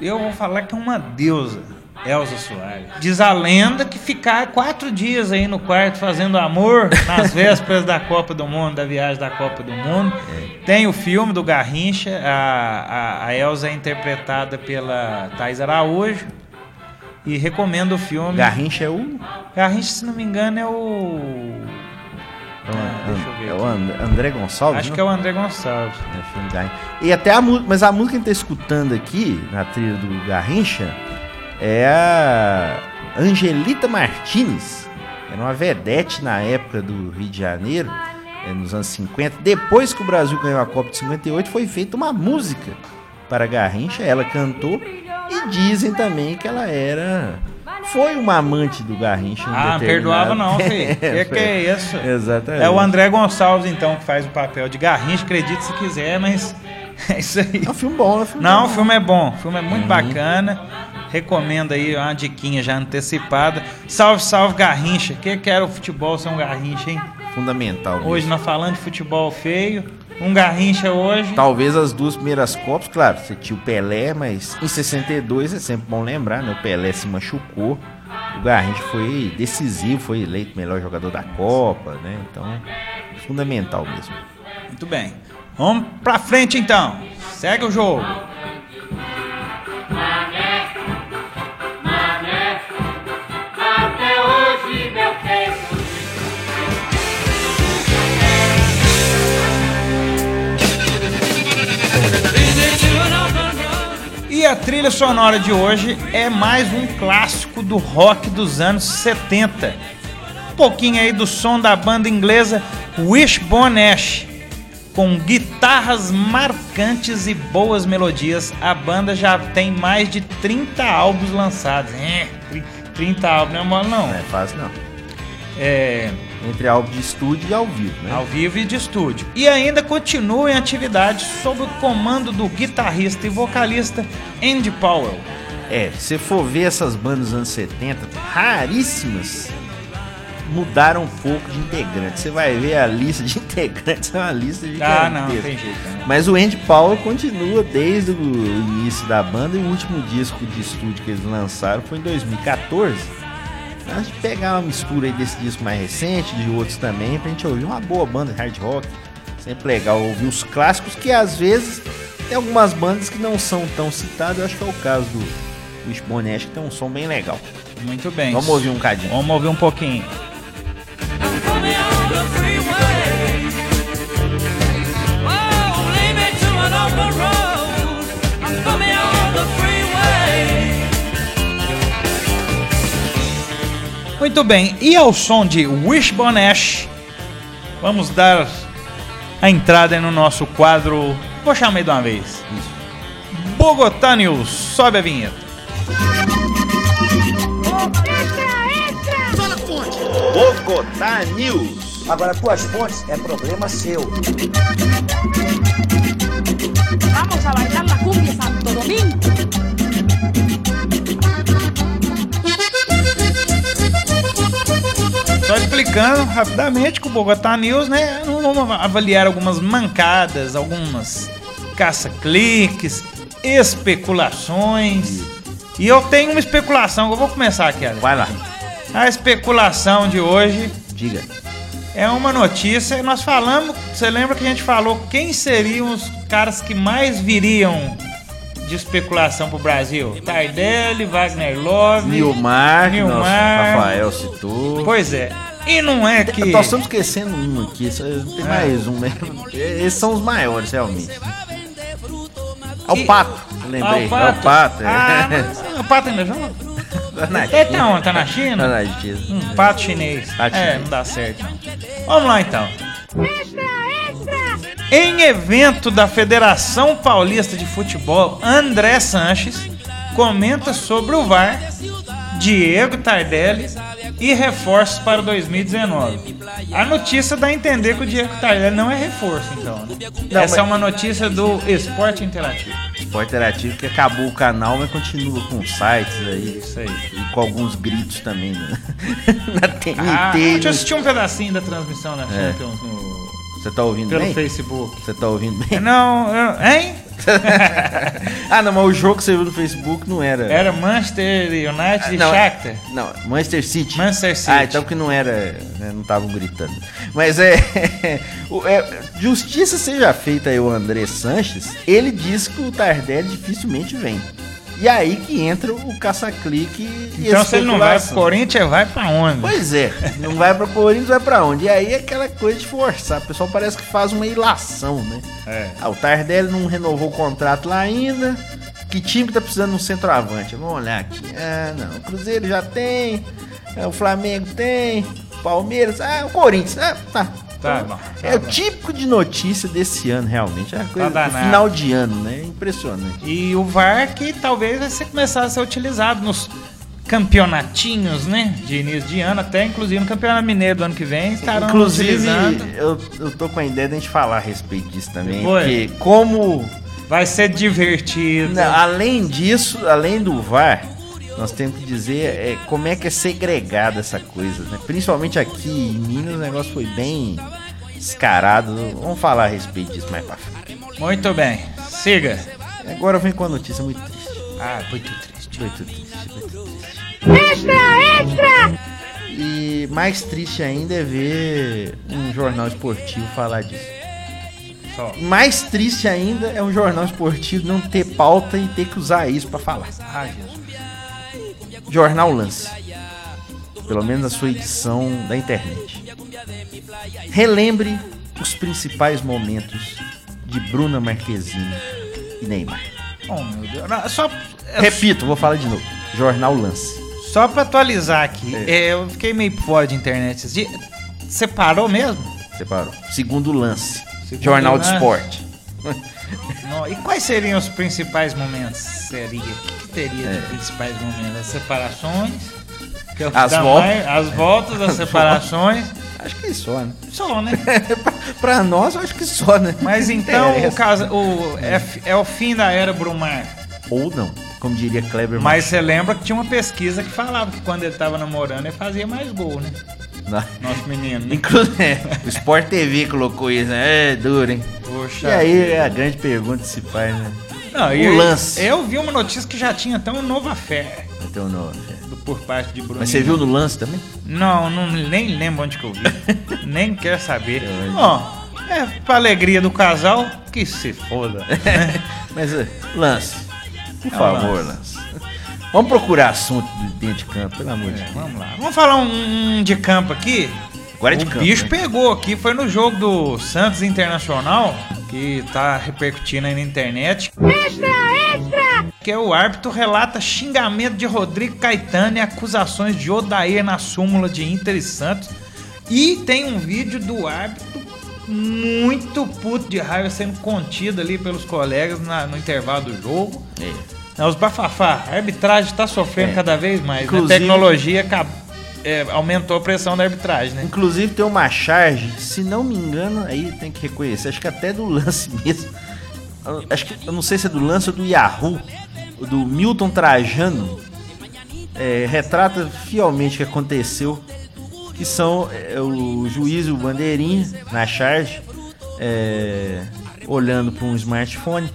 Eu vou falar que é uma deusa. Elza Soares. Diz a lenda que ficar quatro dias aí no quarto fazendo amor nas vésperas da Copa do Mundo, da viagem da Copa do Mundo. Tem o filme do Garrincha, a, a, a Elza é interpretada pela Thais Araújo. E recomendo o filme. Garrincha é o. Garrincha, se não me engano, é o. É Ah, deixa eu ver é o aqui. André Gonçalves? Acho não? que é o André Gonçalves. É, filme Garrincha. E até a música, mas a música que a gente tá escutando aqui, na trilha do Garrincha, é a Angelita Martinez. Era uma vedete na época do Rio de Janeiro, é, nos anos 50. Depois que o Brasil ganhou a Copa de 58, foi feita uma música para Garrincha. Ela cantou e dizem também que ela era. Foi uma amante do Garrincha. Ah, perdoava não, filho. Que que é isso? Exatamente. É o André Gonçalves, então, que faz o papel de Garrincha, acredite se quiser, mas é isso aí. É um filme bom, é um filme Não, o bom. filme é bom, o filme é muito bacana. Recomendo aí uma diquinha já antecipada. Salve, salve Garrincha. O que, que era o futebol ser um Garrincha, hein? fundamental. mesmo. Hoje nós falando de futebol feio, um Garrincha hoje. Talvez as duas primeiras Copas, claro, você tinha o Pelé, mas em 62 é sempre bom lembrar, né? O Pelé se machucou, o Garrincha foi decisivo, foi eleito melhor jogador da Copa, né? Então, fundamental mesmo. Muito bem. Vamos pra frente então. Segue o jogo. E a trilha sonora de hoje é mais um clássico do rock dos anos 70. Um pouquinho aí do som da banda inglesa Wishbone Ash. Com guitarras marcantes e boas melodias, a banda já tem mais de 30 álbuns lançados. É, 30 álbuns não é mole não. Não é fácil, não. É, Entre álbum de estúdio e ao vivo, né? ao vivo e de estúdio. E ainda continua em atividade sob o comando do guitarrista e vocalista Andy Powell. É, se você for ver essas bandas dos anos 70, raríssimas mudaram um pouco de integrantes. Você vai ver a lista de integrantes, é uma lista de Ah, não, tem jeito. Né? Mas o Andy Powell continua desde o início da banda e o último disco de estúdio que eles lançaram foi em 2014. A gente pegar uma mistura aí desse disco mais recente, de outros também, pra gente ouvir uma boa banda de hard rock. Sempre legal ouvir os clássicos que às vezes tem algumas bandas que não são tão citadas. Eu acho que é o caso do Wishbone Ash, que tem um som bem legal. Muito bem. Vamos ouvir um cadinho. Vamos ouvir um pouquinho. coming Muito bem. E ao som de Wishbone Ash, vamos dar a entrada no nosso quadro. Vou chamar de uma vez. Bogotá News. Sobe a vinheta. Bogotá News. Agora, tuas fontes é problema seu. Vamos a bailar la cumbia Santo Domingo. Explicando rapidamente com o Bogotá News, né? Vamos avaliar algumas mancadas, algumas caça-cliques, especulações. E eu tenho uma especulação, eu vou começar aqui, Alex. Vai lá. A especulação de hoje Diga. é uma notícia. Nós falamos, você lembra que a gente falou quem seriam os caras que mais viriam de especulação pro Brasil? Tardelli, Wagner Love, Nilmar, nosso. Rafael citou. Pois é. E não é que. Nós estamos esquecendo um aqui, só- tem É. mais um mesmo. Esses são os maiores, realmente. É E- o Pato, lembrei. Ah, o Pato. É o Pato, é. Ah, mas o pato ainda joga? Tá na Ele tá China. onde? Tá na China? Tá na China. Um pato chinês. Pato é, chinês. não dá certo. Vamos lá então. Em evento da Federação Paulista de Futebol, André Sanches comenta sobre o VAR, Diego Tardelli e reforços para 2019. A notícia dá a entender que o Diego Tardelli não é reforço, então. né? Não, Essa mas- é uma notícia do Esporte Interativo. Esporte Interativo que acabou o canal, mas continua com sites aí. Isso aí. E com alguns gritos também né? na TNT. Ah, deixa eu assistir um pedacinho da transmissão da É. Champions no- Você tá ouvindo pelo bem? Facebook. Você tá ouvindo bem? Não, eu- hein? ah, não, mas o jogo que você viu no Facebook não era. Era Manchester United e Não, Shakhtar. Não, Manchester City. Manchester City. Ah, então que não era. né, não estavam gritando. Mas é, é, Justiça seja feita aí o André Sanches, ele diz que o Tardelli dificilmente vem. E aí que entra o caça-clique Então se ele não vai pro. Corinthians, vai pra onde? Pois é, não vai pra Corinthians, vai pra onde? E aí é aquela coisa de forçar. O pessoal parece que faz uma ilação, né? É. Ah, o Tardelli não renovou o contrato lá ainda. Que time que tá precisando de um centroavante? Vamos olhar aqui. Ah, não. O Cruzeiro já tem. é, O Flamengo tem. Palmeiras. Ah, o Corinthians. Ah, tá. Tá Então, tá é o típico de notícia desse ano, realmente. É a coisa danado. final de ano, né? Impressionante. E o VAR que talvez vai ser, começar a ser utilizado nos campeonatinhos, né? De início de ano, até inclusive no Campeonato Mineiro do ano que vem estarão Inclusive, utilizando. eu, eu tô com a ideia de a gente falar a respeito disso também. Depois? Porque como Vai ser divertido. Não, além disso, além do VAR, nós temos que dizer é, como é que é segregada essa coisa, né? Principalmente aqui em Minas, o negócio foi bem descarado. Vamos falar a respeito disso mais pra frente. Muito bem. Siga. Agora vem com uma notícia muito triste. Ah, muito triste. Muito triste, muito triste. Extra, extra! E mais triste ainda é ver um jornal esportivo falar disso. Só. Mais triste ainda é um jornal esportivo não ter pauta e ter que usar isso pra falar. Ah, Jesus. Jornal Lance. Pelo menos a sua edição da internet. Relembre os principais momentos de Bruna Marquezine e Neymar. Oh, meu Deus. Não, só, é, Repito, vou falar de novo. Jornal Lance. só pra atualizar aqui, é, eu fiquei meio fora de internet esses dias. Você parou mesmo? Separou. Segundo Lance. Segundo Jornal Lance. de Esporte. Não, E quais seriam os principais momentos? Seria? O que, teria de principais momentos? As separações? que é o que As voltas. mais- as voltas, as separações. Acho que só, né? Só, né? pra nós, acho que só, né? Mas então o caso, o, é, fi- é o fim da era Brumar. Ou não, como diria Kleber Mas você lembra que tinha uma pesquisa que falava que quando ele tava namorando ele fazia mais gol, né? Nosso menino. né? Inclusive, é, o Sport TV colocou isso, né? É duro, hein? Poxa. E aí é a grande pergunta se faz, né? Não, o eu- lance. Eu vi uma notícia que já tinha até uma nova fé ter um nome. do- por parte de Bruno. Mas você viu no lance também? Não, não nem lembro onde que eu vi. nem quero saber. Ó, é pra alegria do casal, que se foda. Mas, eh, Lance, por É favor, Lance. Vamos procurar assunto de dentro de campo, pelo amor de Deus. Vamos lá. Vamos falar um, um de campo aqui. Agora é de o campo, bicho né? pegou aqui, foi no jogo do Santos Internacional, que tá repercutindo aí na internet. Que é o árbitro relata xingamento de Rodrigo Caetano e acusações de Odair na súmula de Inter e Santos. E tem um vídeo do árbitro muito puto de raiva sendo contido ali pelos colegas na- no intervalo do jogo. É, Os bafafá, a arbitragem está sofrendo É. cada vez mais. né? A tecnologia é, aumentou a pressão da arbitragem, né? Inclusive tem uma charge, se não me engano, aí tem que reconhecer, acho que até do lance mesmo. Acho que eu não sei se é do lance ou do Yahoo, do Milton Trajano. é, retrata fielmente o que aconteceu. Que são é, o juiz e o bandeirinha na charge, é, olhando para um smartphone,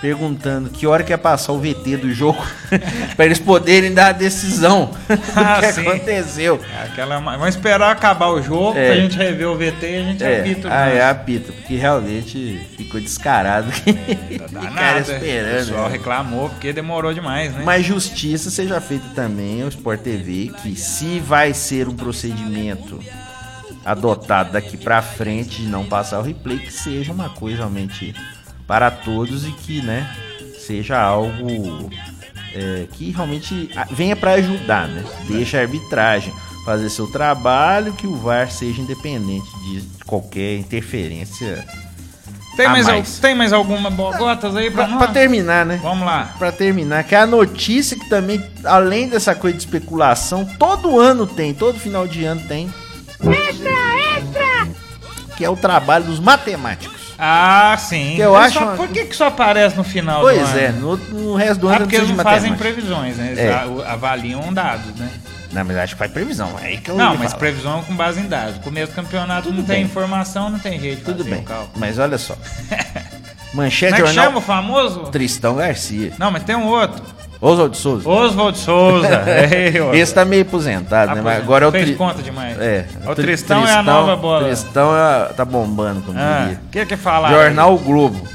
perguntando que hora que ia passar o VT do jogo, para eles poderem dar a decisão do Ah, que sim. aconteceu. Aquela, vamos esperar acabar o jogo É. pra gente rever o VT e a gente É, apita o ah, é apita, porque realmente ficou descarado. Tá o cara danado, O esperando. pessoal né? reclamou porque demorou demais, né? Mas justiça seja feita também ao Sport TV, que se vai ser um procedimento adotado daqui pra frente de não passar o replay, que seja uma coisa realmente para todos e que, né, seja algo é, que realmente ah, venha pra ajudar, né? Deixa a arbitragem fazer seu trabalho, que o VAR seja independente de qualquer interferência. tem, a mais, al- mais. tem mais alguma bogotas aí pra Pra, nós? pra terminar, né? Vamos lá. Pra terminar, que é a notícia que também, além dessa coisa de especulação, todo ano tem, todo final de ano tem. Extra, extra! Que é o trabalho dos matemáticos. Ah, sim. Que eu Mas acho só- uma- Por que, que só aparece no final do Pois ano? é, no, no resto do Ah, ano não porque eles não fazem previsões, né? Eles É. avaliam dados, né? Não, mas acho que faz previsão. É aí que eu Não, mas falar. previsão com base em dados. Começo do campeonato Tudo não tem bem. informação, não tem jeito de Tudo bem. Mas olha só. Como Manchete é que jornal chama o famoso? Tristão Garcia. Não, mas tem um outro. Oswald Souza. Oswald Souza. Ô. Esse tá meio aposentado, né? Mas agora é o Fez Tri- conta demais. É. O Tri- Tristão, é a nova bola. Tristão é- tá bombando, como Ah, diria. o que que falar? Jornal o Globo.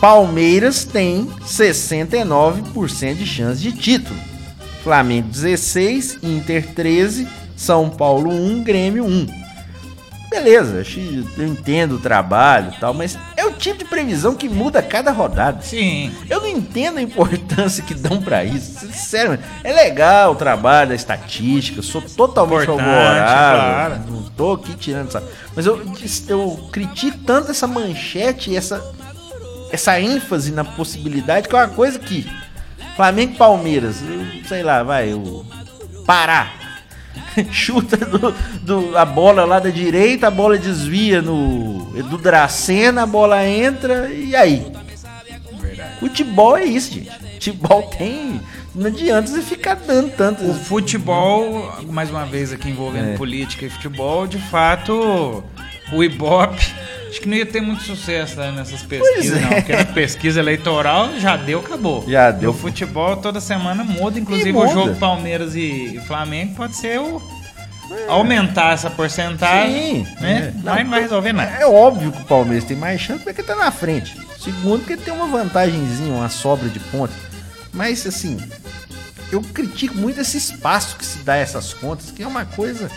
Palmeiras tem 69% de chance de título. Flamengo 16, Inter 13, São Paulo 1, Grêmio 1. Beleza, eu entendo o trabalho e tal, mas é o tipo de previsão que muda a cada rodada. Sim. Eu não entendo a importância que dão pra isso. Sério, é legal o trabalho da estatística, sou totalmente favorável. claro. Não tô aqui tirando essa. Mas eu, eu critico tanto essa manchete e essa, essa ênfase na possibilidade, que é uma coisa que. Flamengo e Palmeiras, sei lá, vai, o Pará. Chuta do, do- a bola lá da direita, a bola desvia no do Dracena, a bola entra e aí? Futebol é isso, gente. Futebol tem. Não adianta você ficar dando tanto. O futebol, mais uma vez aqui envolvendo É. política e futebol, de fato, o Ibope, acho que não ia ter muito sucesso né, nessas pesquisas, é. não. Porque na pesquisa eleitoral já deu, acabou. Já deu. O futebol toda semana muda, inclusive E o muda. jogo Palmeiras e Flamengo pode ser o. Aumentar essa porcentagem, Sim, né? é. Mas não vai resolver nada. É óbvio que o Palmeiras tem mais chance porque tá na frente. Segundo, porque tem uma vantagenzinha, uma sobra de pontos. Mas assim, eu critico muito esse espaço que se dá a essas contas, que é uma coisa.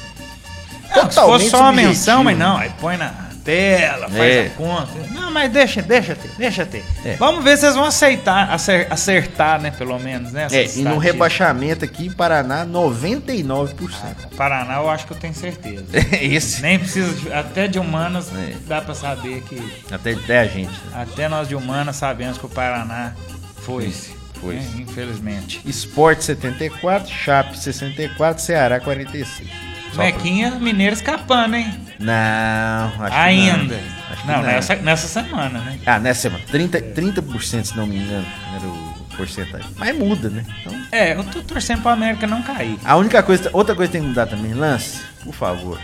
Não, se fosse só uma menção, mas não, aí põe na tela, faz É. a conta. Não, mas deixa, deixa ter, deixa ter. É. Vamos ver se vocês vão aceitar, acer- acertar, né, pelo menos, né? É, e no rebaixamento aqui, Paraná, 99%. Paraná, eu acho que eu tenho certeza. Esse. Nem precisa, de- até de humanas, É. dá pra saber que, Até, até a gente. até nós de humanas sabemos que o Paraná foi. Foi. né, Infelizmente. Esporte 74, Chape 64, Ceará 46. Só pra- Mequinha Mineiro escapando, hein? Não, acho que Ainda. não. Acho que Não, Nessa, nessa semana, né? Ah, nessa semana. 30, 30% se não me engano, era o porcentagem. Mas muda, né? Então, É, eu tô torcendo pro América não cair. a única coisa, outra coisa que tem que mudar também, Lance, por favor.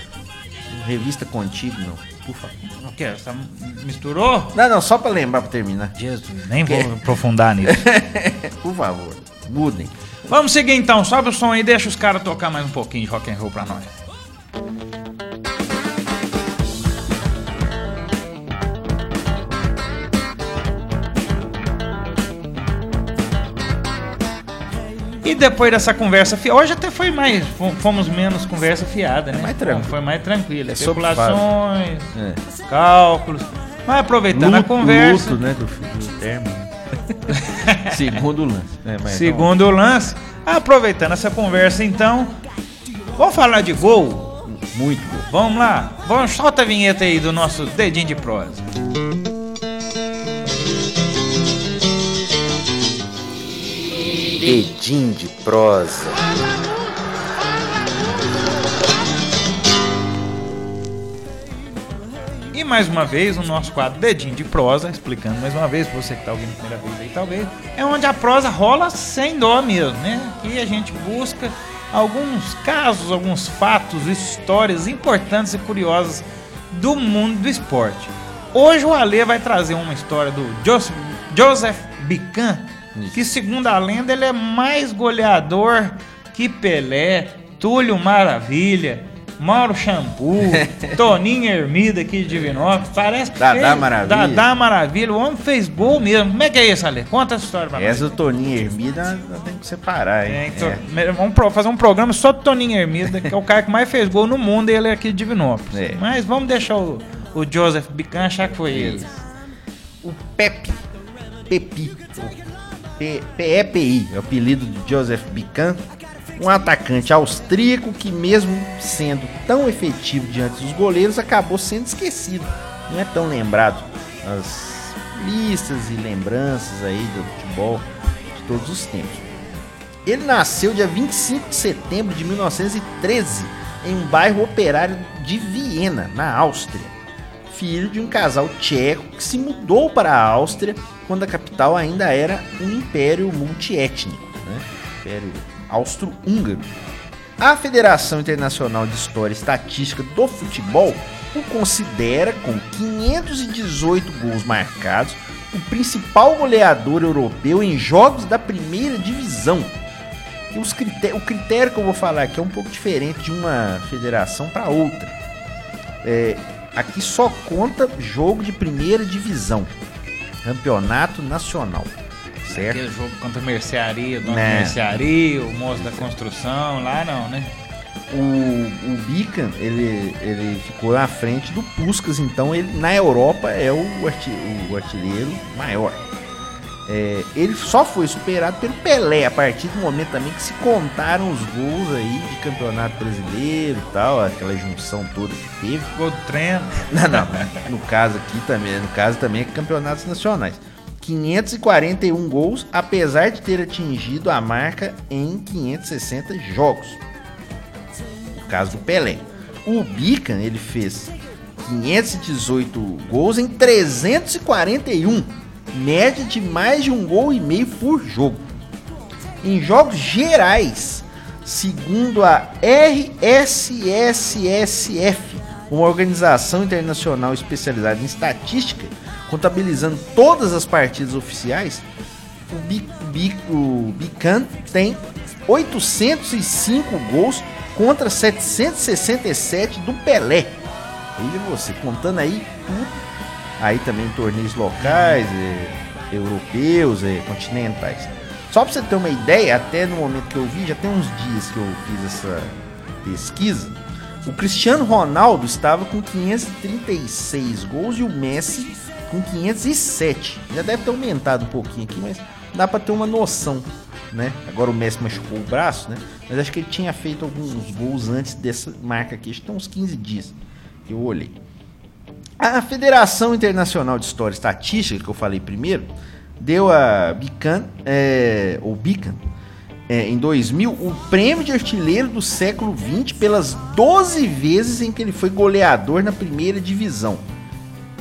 Revista contigo, não. Por favor. O quê? Você misturou? Não, não, só pra lembrar pra terminar. Jesus, nem vou aprofundar nisso. Por favor, mudem. Vamos seguir então, sobe o som aí, deixa os caras tocar mais um pouquinho de rock and roll pra nós. E depois dessa conversa fiada, hoje até foi mais, fom- fomos menos conversa fiada, né? mais tranquilo. Foi mais tranquilo. É Especulações, É. cálculos. Mas aproveitando a Luto, conversa. luto, né, do, do termo. né? Segundo lance. mas Segundo lance, aproveitando essa conversa então, vamos falar de gol. Muito. Vamos lá, vamos, solta a vinheta aí do nosso dedinho de prosa. Dedinho de prosa. E mais uma vez, o nosso quadro Dedinho de Prosa, explicando mais uma vez, pra você que tá ouvindo a primeira vez aí, talvez, é onde a prosa rola sem dó mesmo, né? E a gente busca alguns casos, alguns fatos, histórias importantes e curiosas do mundo do esporte. Hoje o Alê vai trazer uma história do Joseph, Joseph Bican, que segundo a lenda ele é mais goleador que Pelé, Túlio Maravilha, Mauro Shampoo, Toninho Hermida aqui de Divinópolis, parece que Dadá fez- Maravilha. Dadá Maravilha, o homem fez gol mesmo. Como é que é isso, Ale? Conta essa história pra. Essa do Toninho Hermida temos que separar, hein? É, então, É. Vamos fazer um programa só do Toninho Hermida, que é o cara que mais fez gol no mundo e ele é aqui de Divinópolis. É. Mas vamos deixar o, o Joseph Bican achar que foi ele. O Pepe, Pepi, P- PEPI, é o apelido de Joseph Bican, um atacante austríaco que, mesmo sendo tão efetivo diante dos goleiros, acabou sendo esquecido. Não é tão lembrado nas listas e lembranças aí do futebol de todos os tempos. Ele nasceu dia 25 de setembro de 1913 em um bairro operário de Viena, na Áustria filho de um casal tcheco que se mudou para a Áustria quando a capital ainda era um império multiétnico, né? Império Austro-Húngaro. A Federação Internacional de História e Estatística do Futebol o considera, com 518 gols marcados, o principal goleador europeu em jogos da primeira divisão. E os critérios, o critério que eu vou falar aqui é um pouco diferente de uma federação para outra. É, aqui só conta jogo de primeira divisão, campeonato nacional, certo? Aquele jogo contra a mercearia, o dono da Né. mercearia, o moço da construção, lá não, né? O, o Bican, ele, ele ficou na frente do Puskas, então ele na Europa é o, o artilheiro maior. É, ele só foi superado pelo Pelé a partir do momento também que se contaram os gols aí de campeonato brasileiro e tal, aquela junção toda que teve. Do treino. Não, não. No caso aqui também, no caso também é campeonatos nacionais. 541 gols, apesar de ter atingido a marca em 560 jogos. No caso do Pelé. O Bican, ele fez 518 gols em 341, média de mais de um gol e meio por jogo. Em jogos gerais, segundo a RSSSF, uma organização internacional especializada em estatística, contabilizando todas as partidas oficiais, o, Bi, Bi- o Bican tem 805 gols contra 767 do Pelé. Veja você, contando aí tudo. Aí também torneios locais, é, europeus, é, continentais. Só pra você ter uma ideia, até no momento que eu vi, já tem uns dias que eu fiz essa pesquisa, o Cristiano Ronaldo estava com 536 gols e o Messi com 507. Já deve ter aumentado um pouquinho aqui, mas dá pra ter uma noção, né? Agora o Messi machucou o braço, né? Mas acho que ele tinha feito alguns gols antes dessa marca aqui, acho que tem uns 15 dias que eu olhei. A Federação Internacional de História e Estatística, que eu falei primeiro, deu a Bican, é, ou Bican, é, em 2000, o prêmio de artilheiro do século XX pelas 12 vezes em que ele foi goleador na primeira divisão,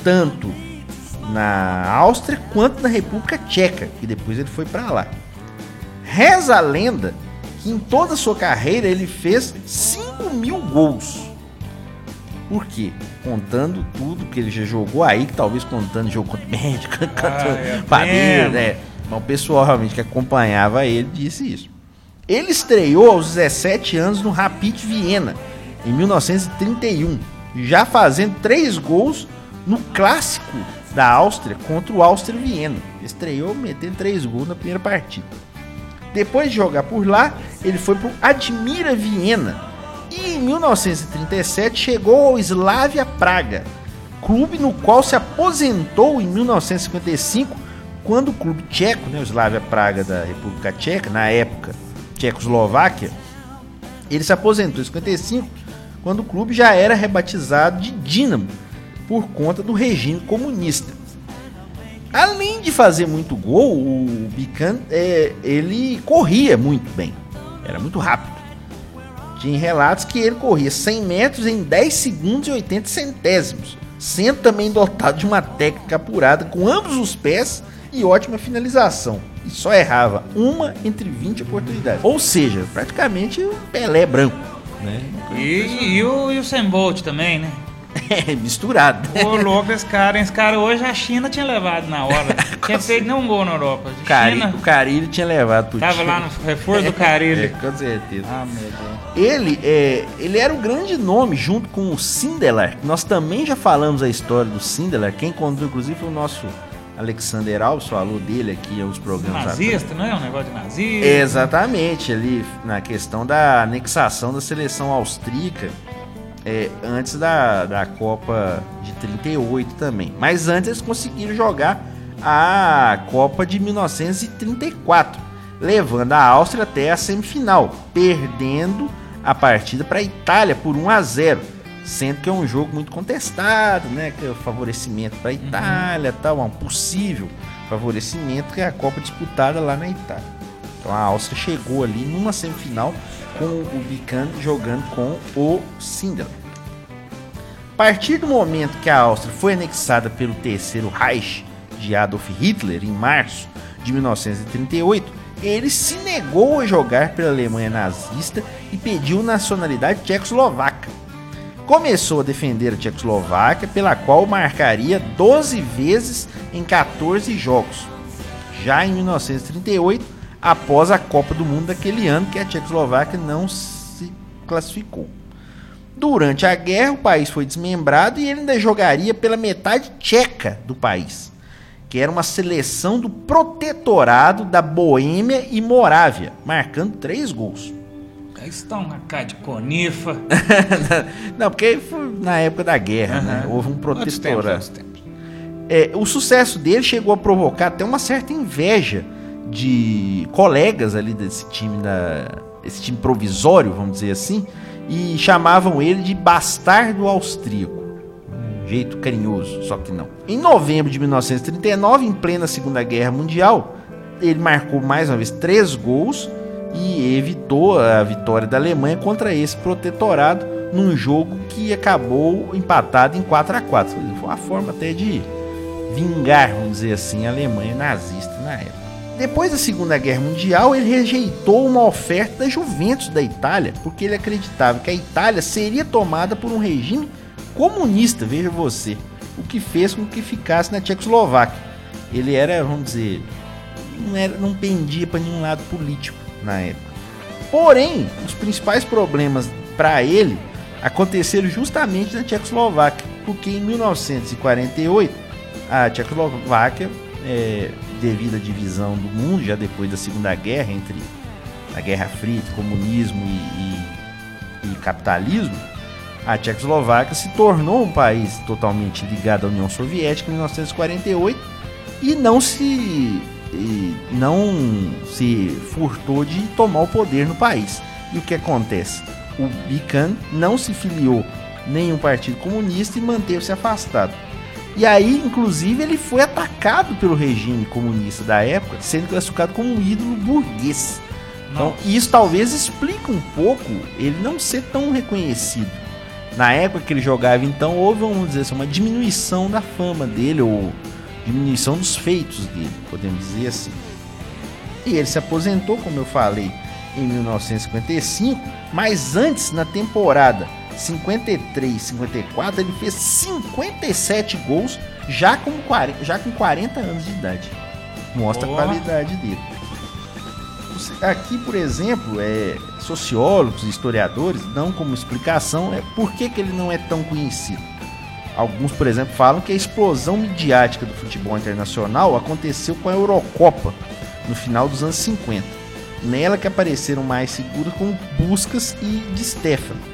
tanto na Áustria quanto na República Tcheca, que depois ele foi para lá. Reza a lenda que em toda a sua carreira ele fez 5 mil gols. Por quê? Contando tudo que ele já jogou aí, que talvez contando jogo contra o Médico, contra é o Palmeiras, mesmo. né? Mas o pessoal realmente que acompanhava ele disse isso. Ele estreou aos 17 anos no Rapid Viena, em 1931, já fazendo três gols no clássico da Áustria contra o Áustria Viena. Estreou metendo três gols na primeira partida. Depois de jogar por lá, ele foi para o Admira Viena. E em 1937 chegou ao Slavia Praga, clube no qual se aposentou em 1955, quando o clube tcheco, né, o Slavia Praga da República Tcheca, na época Tchecoslováquia, ele se aposentou em 55 quando o clube já era rebatizado de Dinamo por conta do regime comunista. Além de fazer muito gol, o Bican é, ele corria muito bem, era muito rápido. Tinha relatos que ele corria 100 metros em 10 segundos e 80 centésimos, sendo também dotado de uma técnica apurada com ambos os pés e ótima finalização. E só errava uma entre 20 oportunidades. Ou seja, praticamente um Pelé branco. Né? E, e o, e o Bolt também, né? É, misturado. Ô, louco, esse cara, esse cara hoje a China tinha levado na hora. tinha feito nenhum gol na Europa. O Cari- China o Carilho tinha levado pro tava time. lá no reforço do É, Carilho. com certeza. Ah, meu Deus. Ele, é, ele era o grande nome junto com o Sindelar. Nós também já falamos a história do Sindelar. Quem contou, inclusive, foi o nosso Alexander Alves, falou dele aqui em alguns programas atrás. Nazista, não é? Um negócio de nazista. Exatamente, ali na questão da anexação da seleção austríaca é, antes da, da Copa de 38 também. Mas antes eles conseguiram jogar a Copa de 1934, levando a Áustria até a semifinal, perdendo a partida para a Itália por 1 a 0. Sendo que é um jogo muito contestado, né? Que é o favorecimento para a Itália, tal, um possível favorecimento que é a Copa disputada lá na Itália. Então a Áustria chegou ali numa semifinal com o Bican jogando com o Sindelar. Partir do momento que a Áustria foi anexada pelo terceiro Reich de Adolf Hitler em março de 1938, ele se negou a jogar pela Alemanha nazista e pediu nacionalidade tchecoslovaca. Começou a defender a Tchecoslováquia, pela qual marcaria 12 vezes em 14 jogos. Já em 1938, após a Copa do Mundo daquele ano, que a Tchecoslováquia não se classificou. Durante a guerra, o país foi desmembrado e ele ainda jogaria pela metade tcheca do país, que era uma seleção do protetorado da Boêmia e Morávia, marcando três gols. Aí estão na cara de conifa. não, porque foi na época da guerra, né? Aham. Houve um protetorado. É, o sucesso dele chegou a provocar até uma certa inveja de colegas ali desse time da esse time provisório, vamos dizer assim, e chamavam ele de bastardo austríaco. Um jeito carinhoso, só que não. Em novembro de 1939, em plena Segunda Guerra Mundial, ele marcou mais uma vez três gols e evitou a vitória da Alemanha contra esse protetorado num jogo que acabou empatado em 4 a 4 Foi uma forma até de vingar, vamos dizer assim, a Alemanha nazista na época. Depois da Segunda Guerra Mundial, ele rejeitou uma oferta da Juventus da Itália, porque ele acreditava que a Itália seria tomada por um regime comunista, veja você, o que fez com que ficasse na Tchecoslováquia. Ele era, vamos dizer, não, era, não pendia para nenhum lado político na época. Porém, os principais problemas para ele aconteceram justamente na Tchecoslováquia, porque em 1948 a Tchecoslováquia, é, devido à divisão do mundo, já depois da Segunda Guerra, entre a Guerra Fria, comunismo e, e- e capitalismo, a Tchecoslováquia se tornou um país totalmente ligado à União Soviética em 1948 e não se e não se furtou de tomar o poder no país. E o que acontece? O Bican não se filiou nenhum partido comunista e manteve-se afastado. E aí, inclusive, ele foi atacado pelo regime comunista da época, sendo classificado como um ídolo burguês. Então, isso talvez explique um pouco ele não ser tão reconhecido. Na época que ele jogava, então, houve, vamos dizer assim, uma diminuição da fama dele, ou diminuição dos feitos dele, podemos dizer assim. E ele se aposentou, como eu falei, em 1955, mas antes, na temporada 53-54, ele fez 57 gols já com, 40, já com 40 anos de idade. Mostra Boa. a qualidade dele. Aqui, por exemplo, é, sociólogos e historiadores dão como explicação é por que, que ele não é tão conhecido. Alguns, por exemplo, falam que a explosão midiática do futebol internacional aconteceu com a Eurocopa no final dos anos 50. Nela que apareceram mais figuras como Buscas e Di Stefano.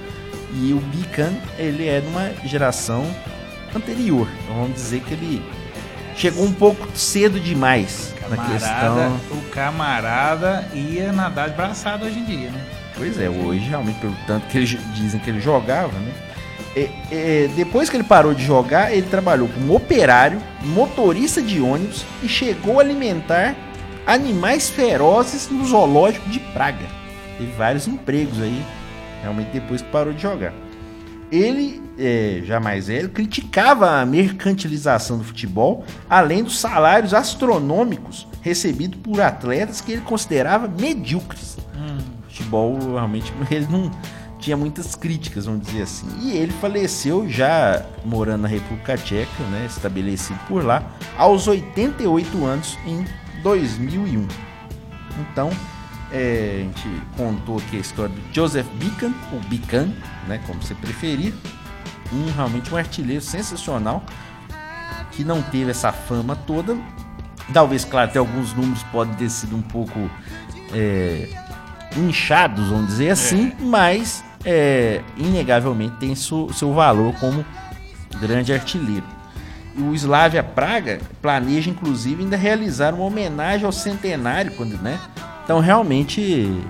E o Bican, ele é de uma geração anterior. Então vamos dizer que ele chegou um pouco cedo demais na Camarada, questão. O camarada ia nadar de braçada hoje em dia, né? Pois é, hoje realmente, pelo tanto que eles dizem que ele jogava, né? É, é, depois que ele parou de jogar, ele trabalhou como operário, motorista de ônibus e chegou a alimentar animais ferozes no zoológico de Praga. Teve vários empregos aí, realmente depois que parou de jogar. Ele, é, já mais velho, criticava a mercantilização do futebol, além dos salários astronômicos recebidos por atletas que ele considerava medíocres. Futebol, realmente, ele não tinha muitas críticas, vamos dizer assim. E ele faleceu já morando na República Tcheca, né, estabelecido por lá, aos 88 anos em 2001. Então, é, a gente contou aqui a história do Joseph Bican, ou Bican, né, como você preferir. Um, realmente um artilheiro sensacional, que não teve essa fama toda. Talvez, claro, até alguns números podem ter sido um pouco é, inchados, vamos dizer assim, mas é, inegavelmente tem seu, seu valor como grande artilheiro. E o Slavia Praga planeja, inclusive, ainda realizar uma homenagem ao centenário, quando, né? Então, realmente,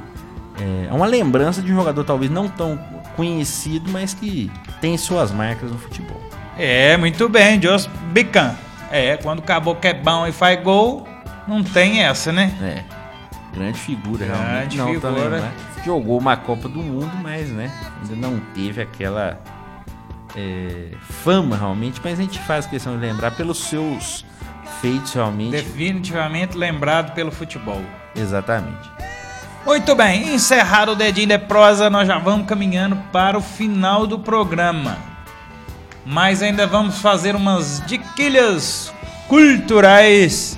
é uma lembrança de um jogador talvez não tão conhecido, mas que tem suas marcas no futebol. É, muito bem, Jos Bican. É, quando acabou que é bom e faz gol, não tem essa, né? É, grande figura, Grande realmente. Não, figura. também, né? Jogou uma Copa do Mundo, mas, né, ainda não teve aquela é, fama, realmente. Mas a gente faz questão de lembrar pelos seus feitos, realmente. Definitivamente lembrado pelo futebol. Exatamente. Muito bem, encerrado o dedinho de prosa, nós já vamos caminhando para o final do programa. Mas ainda vamos fazer umas diquilhas culturais.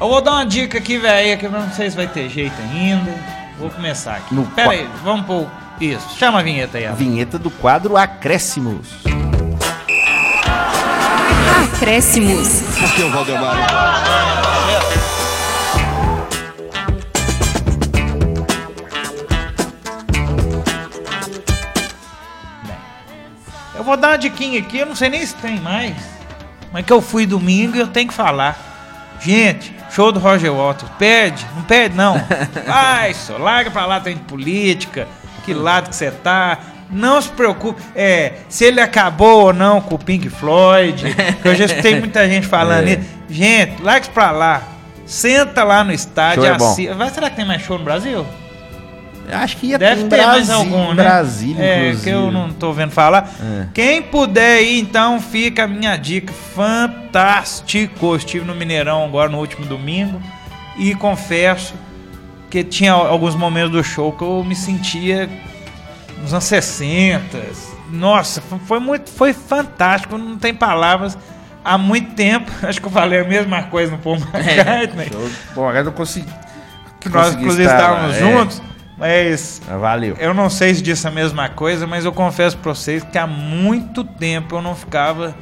Eu vou dar uma dica aqui, velho, que eu não sei se vai ter jeito ainda. Vou começar aqui. No Pera qua- aí, vamos pôr isso. Chama a vinheta aí. Alan. Vinheta do quadro Acréscimos. Acréscimos. Eu vou dar uma diquinha aqui, eu não sei nem se tem mais. Mas que eu fui domingo e eu tenho que falar. Gente, show do Roger Waters. Perde, não perde não. Vai, só larga pra lá, tem de política, que lado que você tá. Não se preocupe, é, se ele acabou ou não com o Pink Floyd, que eu já escutei muita gente falando É. isso. Gente, larga pra lá. Senta lá no estádio, é assi- Vai, será que tem mais show no Brasil? Acho que ia Deve ter ter mais algum, né? Brasília, é, inclusive. que eu não tô vendo falar. É. Quem puder ir, então, fica a minha dica. Fantástico. Eu estive no Mineirão agora no último domingo e confesso que tinha alguns momentos do show que eu me sentia nos anos 60. Nossa, foi- muito, foi fantástico, não tem palavras. Há muito tempo, acho que eu falei a mesma coisa no Paul McCartney, Show. Bom, agora eu consigo. que nós consegui inclusive estávamos é. juntos, mas Ah, Valeu. eu não sei se disse a mesma coisa, mas eu confesso pra vocês que há muito tempo eu não ficava.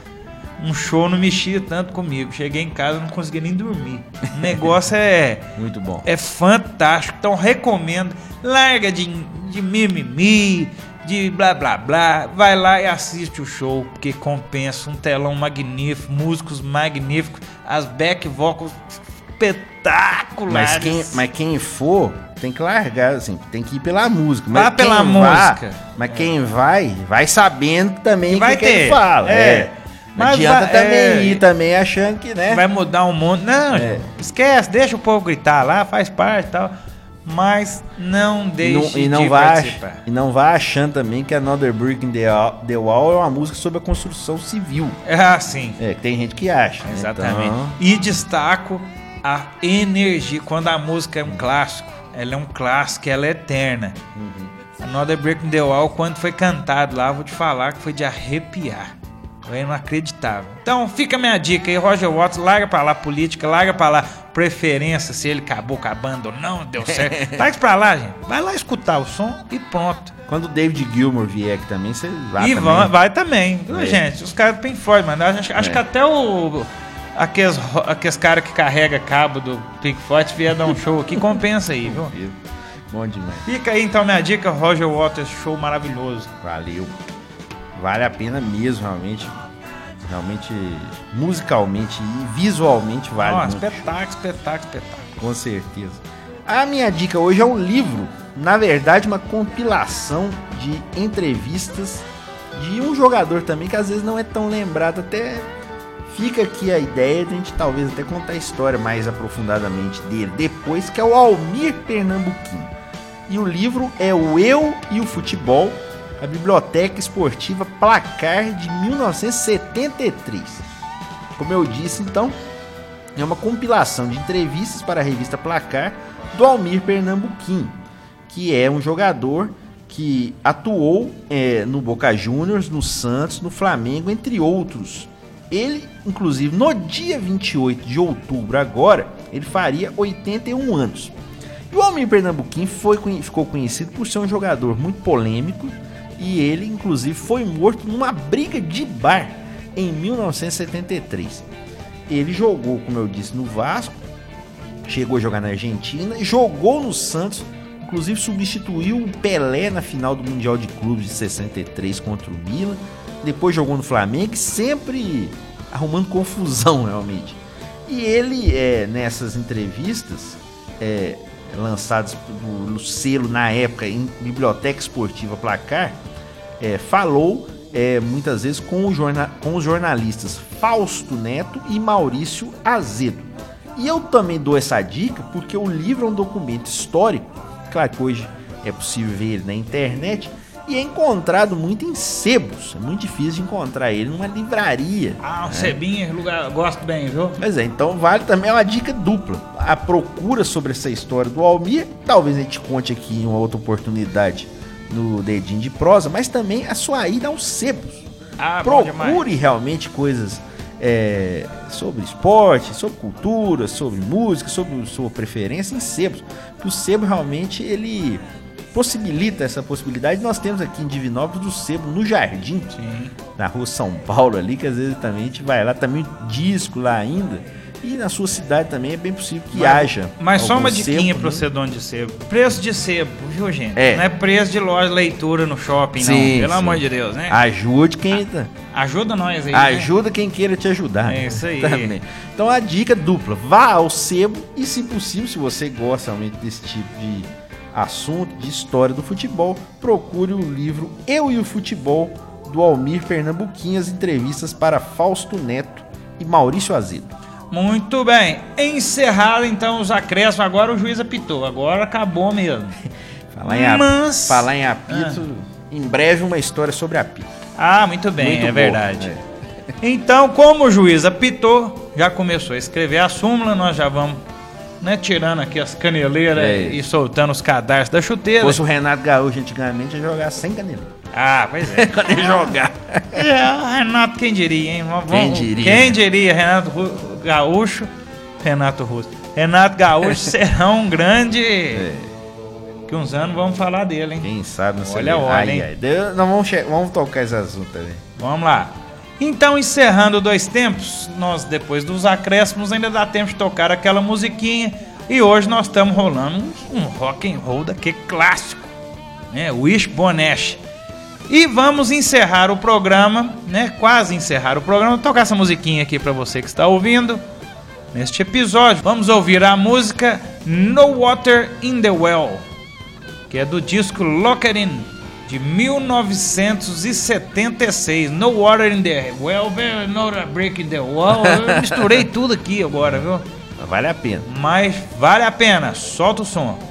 Um show não mexia tanto comigo. Cheguei em casa e não conseguia nem dormir. O negócio é, Muito bom. é fantástico. Então recomendo. Larga de, de mimimi, de blá blá blá. Vai lá e assiste o show, porque compensa. Um telão magnífico, músicos magníficos, as back vocals espetaculares. Mas quem, mas quem for, tem que largar, assim, tem que ir pela música. Mas Vá pela quem música. Vá, mas quem vai, vai sabendo também o que, que ele fala. É. É. Não Mas adianta vai- também é. ir também achando que, né? vai mudar o mundo. Não, É. esquece, deixa o povo gritar lá, faz parte e tal. Mas não E não, deixe e não de vai, participar. e não vai achando também que Another Brick in the Wall, the Wall é uma música sobre a construção civil. É assim, É, tem gente que acha. né? exatamente. Então, E destaco a energia. Quando a música é um clássico, ela é um clássico, ela é eterna. Uhum. Another Break in the Wall, quando foi cantado lá, vou te falar que foi de arrepiar. Foi inacreditável. Então fica a minha dica aí, Roger Waters, larga pra lá política, larga pra lá preferência, se ele acabou com a banda ou não, deu certo. larga isso pra lá, gente. Vai lá escutar o som e pronto. quando o David Gilmour vier aqui também, você vai e também. vai, vai também. É. Gente, os caras do Pink Floyd, mano. Acho, acho É. que até o. Aqueles, aqueles caras que carrega cabo do Pink Floyd vier dar um show aqui, compensa aí, viu? Bom demais. Fica aí então minha dica, Roger Waters, show maravilhoso. Valeu. Vale a pena mesmo, realmente. Realmente, musicalmente e visualmente vale Nossa, muito. espetáculo, espetáculo, espetáculo. Com certeza. A minha dica hoje é um livro na verdade, uma compilação de entrevistas de um jogador também que às vezes não é tão lembrado. Até fica aqui a ideia de a gente talvez até contar a história mais aprofundadamente dele depois, que é o Almir Pernambuquim. E o livro é o Eu e o Futebol, a Biblioteca Esportiva Placar de 1973. Como eu disse, então, é uma compilação de entrevistas para a revista Placar do Almir Pernambuquim, que é um jogador que atuou é, no Boca Juniors, no Santos, no Flamengo, entre outros. Ele, inclusive, no dia 28 de outubro agora, ele faria 81 anos. E o Almir Pernambuquim foi, ficou conhecido por ser um jogador muito polêmico e ele, inclusive, foi morto numa briga de bar em 1973. Ele jogou, como eu disse, no Vasco, chegou a jogar na Argentina, jogou no Santos, inclusive substituiu o Pelé na final do Mundial de Clubes de 63 contra o Milan, depois jogou no Flamengo, sempre arrumando confusão realmente. E ele, é, nessas entrevistas, é, lançadas no selo na época em Biblioteca Esportiva Placar, é, falou é, muitas vezes com, o jorna- com os jornalistas Fausto Neto e Maurício Azedo. E eu também dou essa dica porque o livro é um documento histórico, claro que hoje é possível ver ele na internet, e é encontrado muito em sebos. É muito difícil de encontrar ele numa livraria. Ah, um cebinho, lugar, gosto bem, viu? Pois é, então vale também é uma dica dupla. A procura sobre essa história do Almir, talvez a gente conte aqui em uma outra oportunidade no Dedinho de Prosa, mas também a sua ida aos sebos. Ah. Procure realmente coisas é, sobre esporte, sobre cultura, sobre música, sobre sua preferência em sebos. Porque o sebo realmente ele possibilita essa possibilidade. Nós temos aqui em Divinópolis o sebo no Jardim, Sim. na rua São Paulo ali, que às vezes também a gente vai lá, também disco lá ainda. E na sua cidade também é bem possível que haja. Mas só uma diquinha pro né? ser dono de sebo. Preço de sebo, viu, gente? É. Não é preço de loja leitura no shopping, Sim, não. Pelo sim. amor de Deus, né? Ajude quem tá. Ajuda nós aí. né? Ajuda quem queira te ajudar. É isso aí. Também. Então a dica dupla: vá ao sebo e, se possível, se você gosta realmente desse tipo de assunto, de história do futebol, procure o livro Eu e o Futebol do Almir Pernambuquim, as entrevistas para Fausto Neto e Maurício Azedo. Muito bem. Encerrado então os acréscimos. Agora o juiz apitou. Agora acabou mesmo. Falar em, Mas- falar em apito, em breve uma história sobre apito. Ah, muito bem, Muito é boa, verdade. é. Então, como o juiz apitou, já começou a escrever a súmula, nós já vamos né, tirando aqui as caneleiras É e soltando os cadarços da Se chuteira. fosse o Renato Gaúcho antigamente, ia jogar sem canela. Ah, pois é. Quando ele jogar. É, Renato, quem diria, hein? Vamos- Quem diria? Quem diria, Renato Ru- Gaúcho, Renato Russo. Renato Gaúcho será um grande. Que uns anos vamos falar dele, hein? Quem sabe não Olha, olha, hein? Deus, não, vamos, vamos tocar esse assunto também. Vamos lá. Então, encerrando dois tempos, nós depois dos acréscimos ainda dá tempo de tocar aquela musiquinha. E hoje nós estamos rolando um, rock and roll daquele clássico, né? Wish Bonesh. E vamos encerrar o programa, né? Quase encerrar o programa. Vou tocar essa musiquinha aqui para você que está ouvindo. Neste episódio, vamos ouvir a música No Water in the Well, que é do disco Locked In, de 1976. No Water in the Well, not a break in the wall. Eu misturei tudo aqui agora, viu? Vale a pena. Mas vale a pena, solta o som.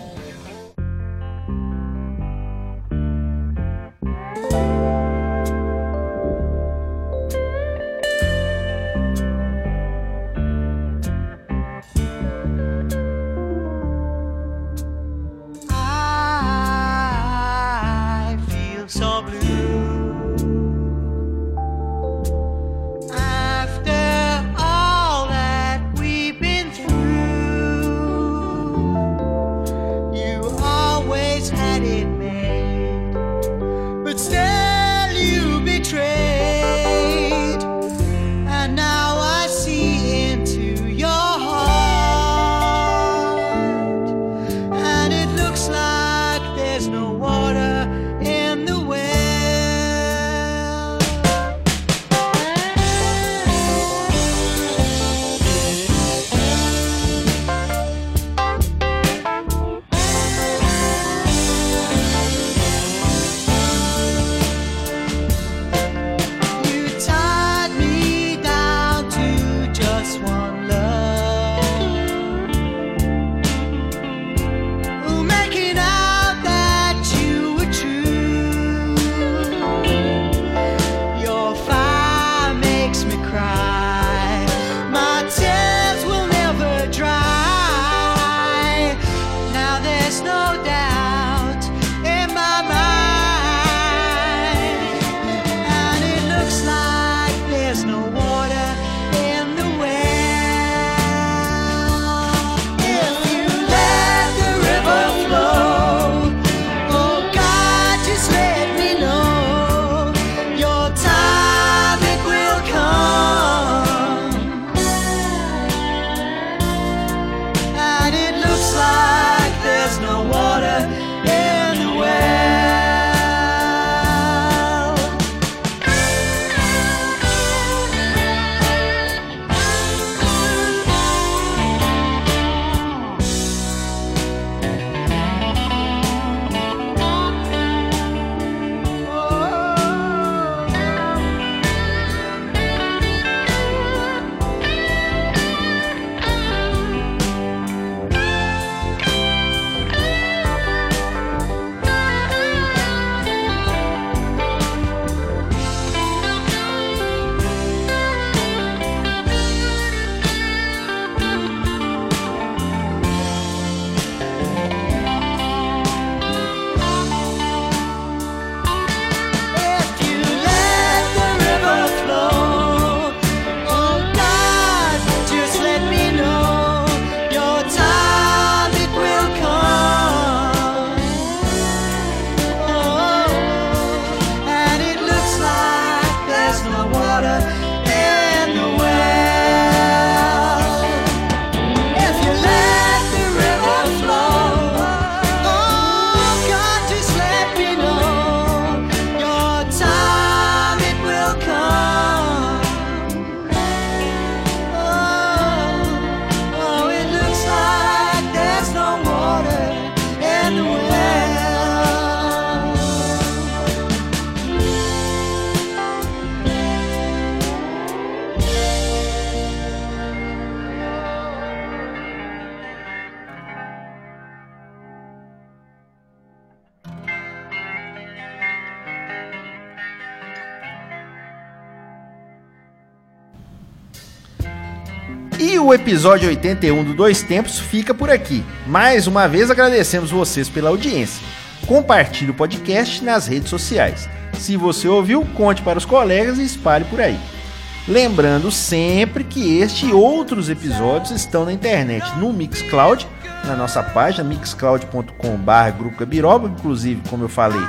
O episódio 81 do Dois Tempos fica por aqui. Mais uma vez agradecemos vocês pela audiência. Compartilhe o podcast nas redes sociais. Se você ouviu, conte para os colegas e espalhe por aí. Lembrando sempre que este e outros episódios estão na internet, no Mixcloud, na nossa página mixcloud.com.br. Inclusive, como eu falei,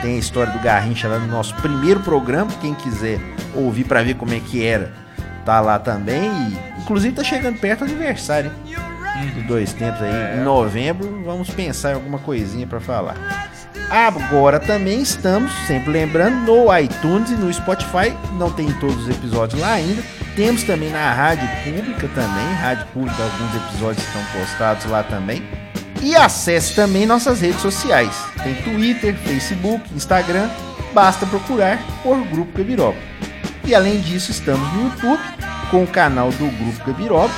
tem a história do Garrincha lá no nosso primeiro programa. Quem quiser ouvir para ver como é que era, tá lá também. E, inclusive, tá chegando perto do aniversário dos dois tempos aí. Em novembro, vamos pensar em alguma coisinha para falar. Agora também estamos, sempre lembrando, no iTunes e no Spotify. Não tem todos os episódios lá ainda. Temos também na Rádio Pública também. Rádio Pública, alguns episódios estão postados lá também. E acesse também nossas redes sociais. Tem Twitter, Facebook, Instagram. Basta procurar por Grupo Gabiroba. E além disso, estamos no YouTube com o canal do Grupo Gabiroba.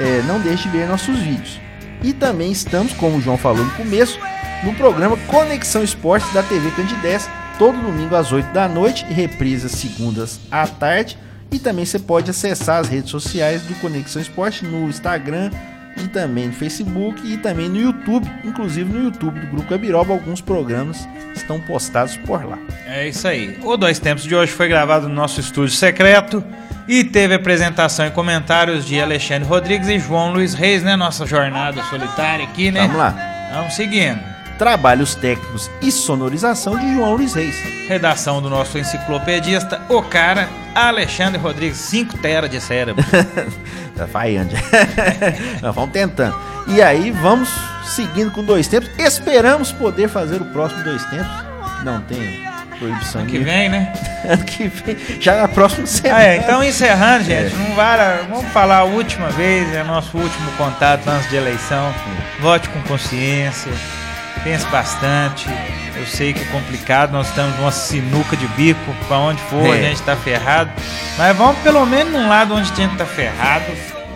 É, não deixe de ver nossos vídeos. E também estamos, como o João falou no começo, no programa Conexão Esportes da TV Candidez, todo domingo às 8 da noite e reprisa segundas à tarde. E também você pode acessar as redes sociais do Conexão Esporte no Instagram e também no Facebook e também no YouTube. Inclusive no YouTube do Grupo Gabiroba, alguns programas estão postados por lá. É isso aí. O Dois Tempos de hoje foi gravado no nosso estúdio secreto e teve apresentação e comentários de Alexandre Rodrigues e João Luiz Reis, né? Nossa jornada solitária aqui, né? Vamos lá. Vamos seguindo. Trabalhos técnicos e sonorização de João Luiz Reis. Redação do nosso enciclopedista, o cara, Alexandre Rodrigues, 5 tera de cérebro. Tá falhando. Nós vamos tentando. E aí vamos seguindo com dois tempos. Esperamos poder fazer o próximo dois tempos. Que não tem proibição que de- vem, né? Ano que vem. Já na próxima semana. Ah, é, então encerrando, gente, É. não vara, vamos falar a última vez, é nosso último contato antes de eleição. Vote com consciência, pense bastante. Eu sei que é complicado, nós estamos numa sinuca de bico, pra onde for a É. gente tá ferrado. Mas vamos pelo menos num lado onde a gente tá ferrado,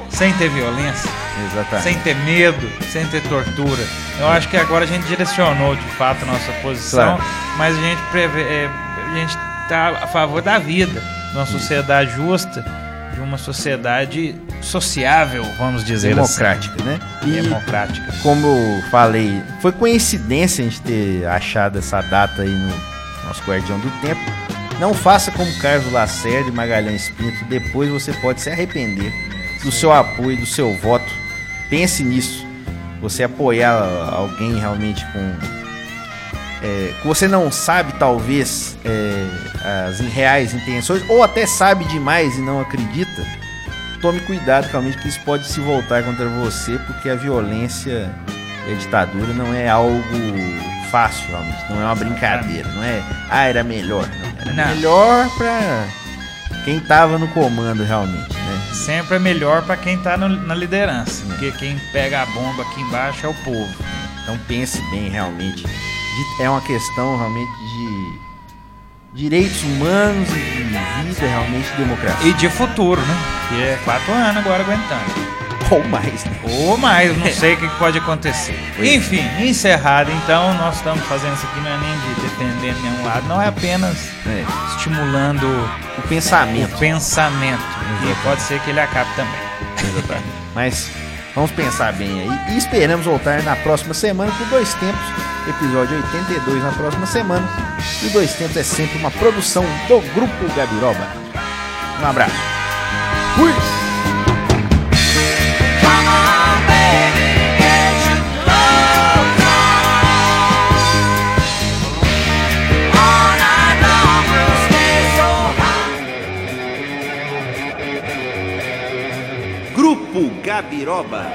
sem ter violência, Exatamente. sem ter medo, sem ter tortura. Eu acho que agora a gente direcionou de fato a nossa posição, Claro. mas a gente, prevê, é, a gente tá a favor da vida, de uma sociedade justa, uma sociedade sociável, vamos dizer Democrática, né? assim. E Democrática. como eu falei, foi coincidência a gente ter achado essa data aí no nosso Guardião do Tempo. Não faça como Carlos Lacerda e Magalhães Pinto, depois você pode se arrepender do seu apoio, do seu voto. Pense nisso. Você apoiar alguém realmente com. É, que você não sabe, talvez, é, as reais intenções, ou até sabe demais e não acredita, tome cuidado realmente que isso pode se voltar contra você, porque a violência e a ditadura não é algo fácil, realmente. Não é uma brincadeira, não é, ah, era melhor. Não, era Não. melhor pra quem tava no comando realmente, né? Sempre é melhor pra quem tá no- na liderança, porque quem pega a bomba aqui embaixo é o povo. Então pense bem realmente. De- É uma questão realmente de direitos humanos e de vida realmente de democracia. E de futuro, né? Que é quatro anos agora aguentando. Ou mais, né? Ou mais, não sei o que pode acontecer. Pois é. Enfim, encerrado então, nós estamos fazendo isso aqui não é nem de defender nenhum lado, não é apenas É, estimulando o pensamento. o pensamento. E pode ser que ele acabe também. Exatamente. Mas vamos pensar bem aí. E esperamos voltar na próxima semana com Dois Tempos, episódio 82 na próxima semana. E Dois Tempos é sempre uma produção do Grupo Gabiroba. Um abraço. Fui! o Gabiroba.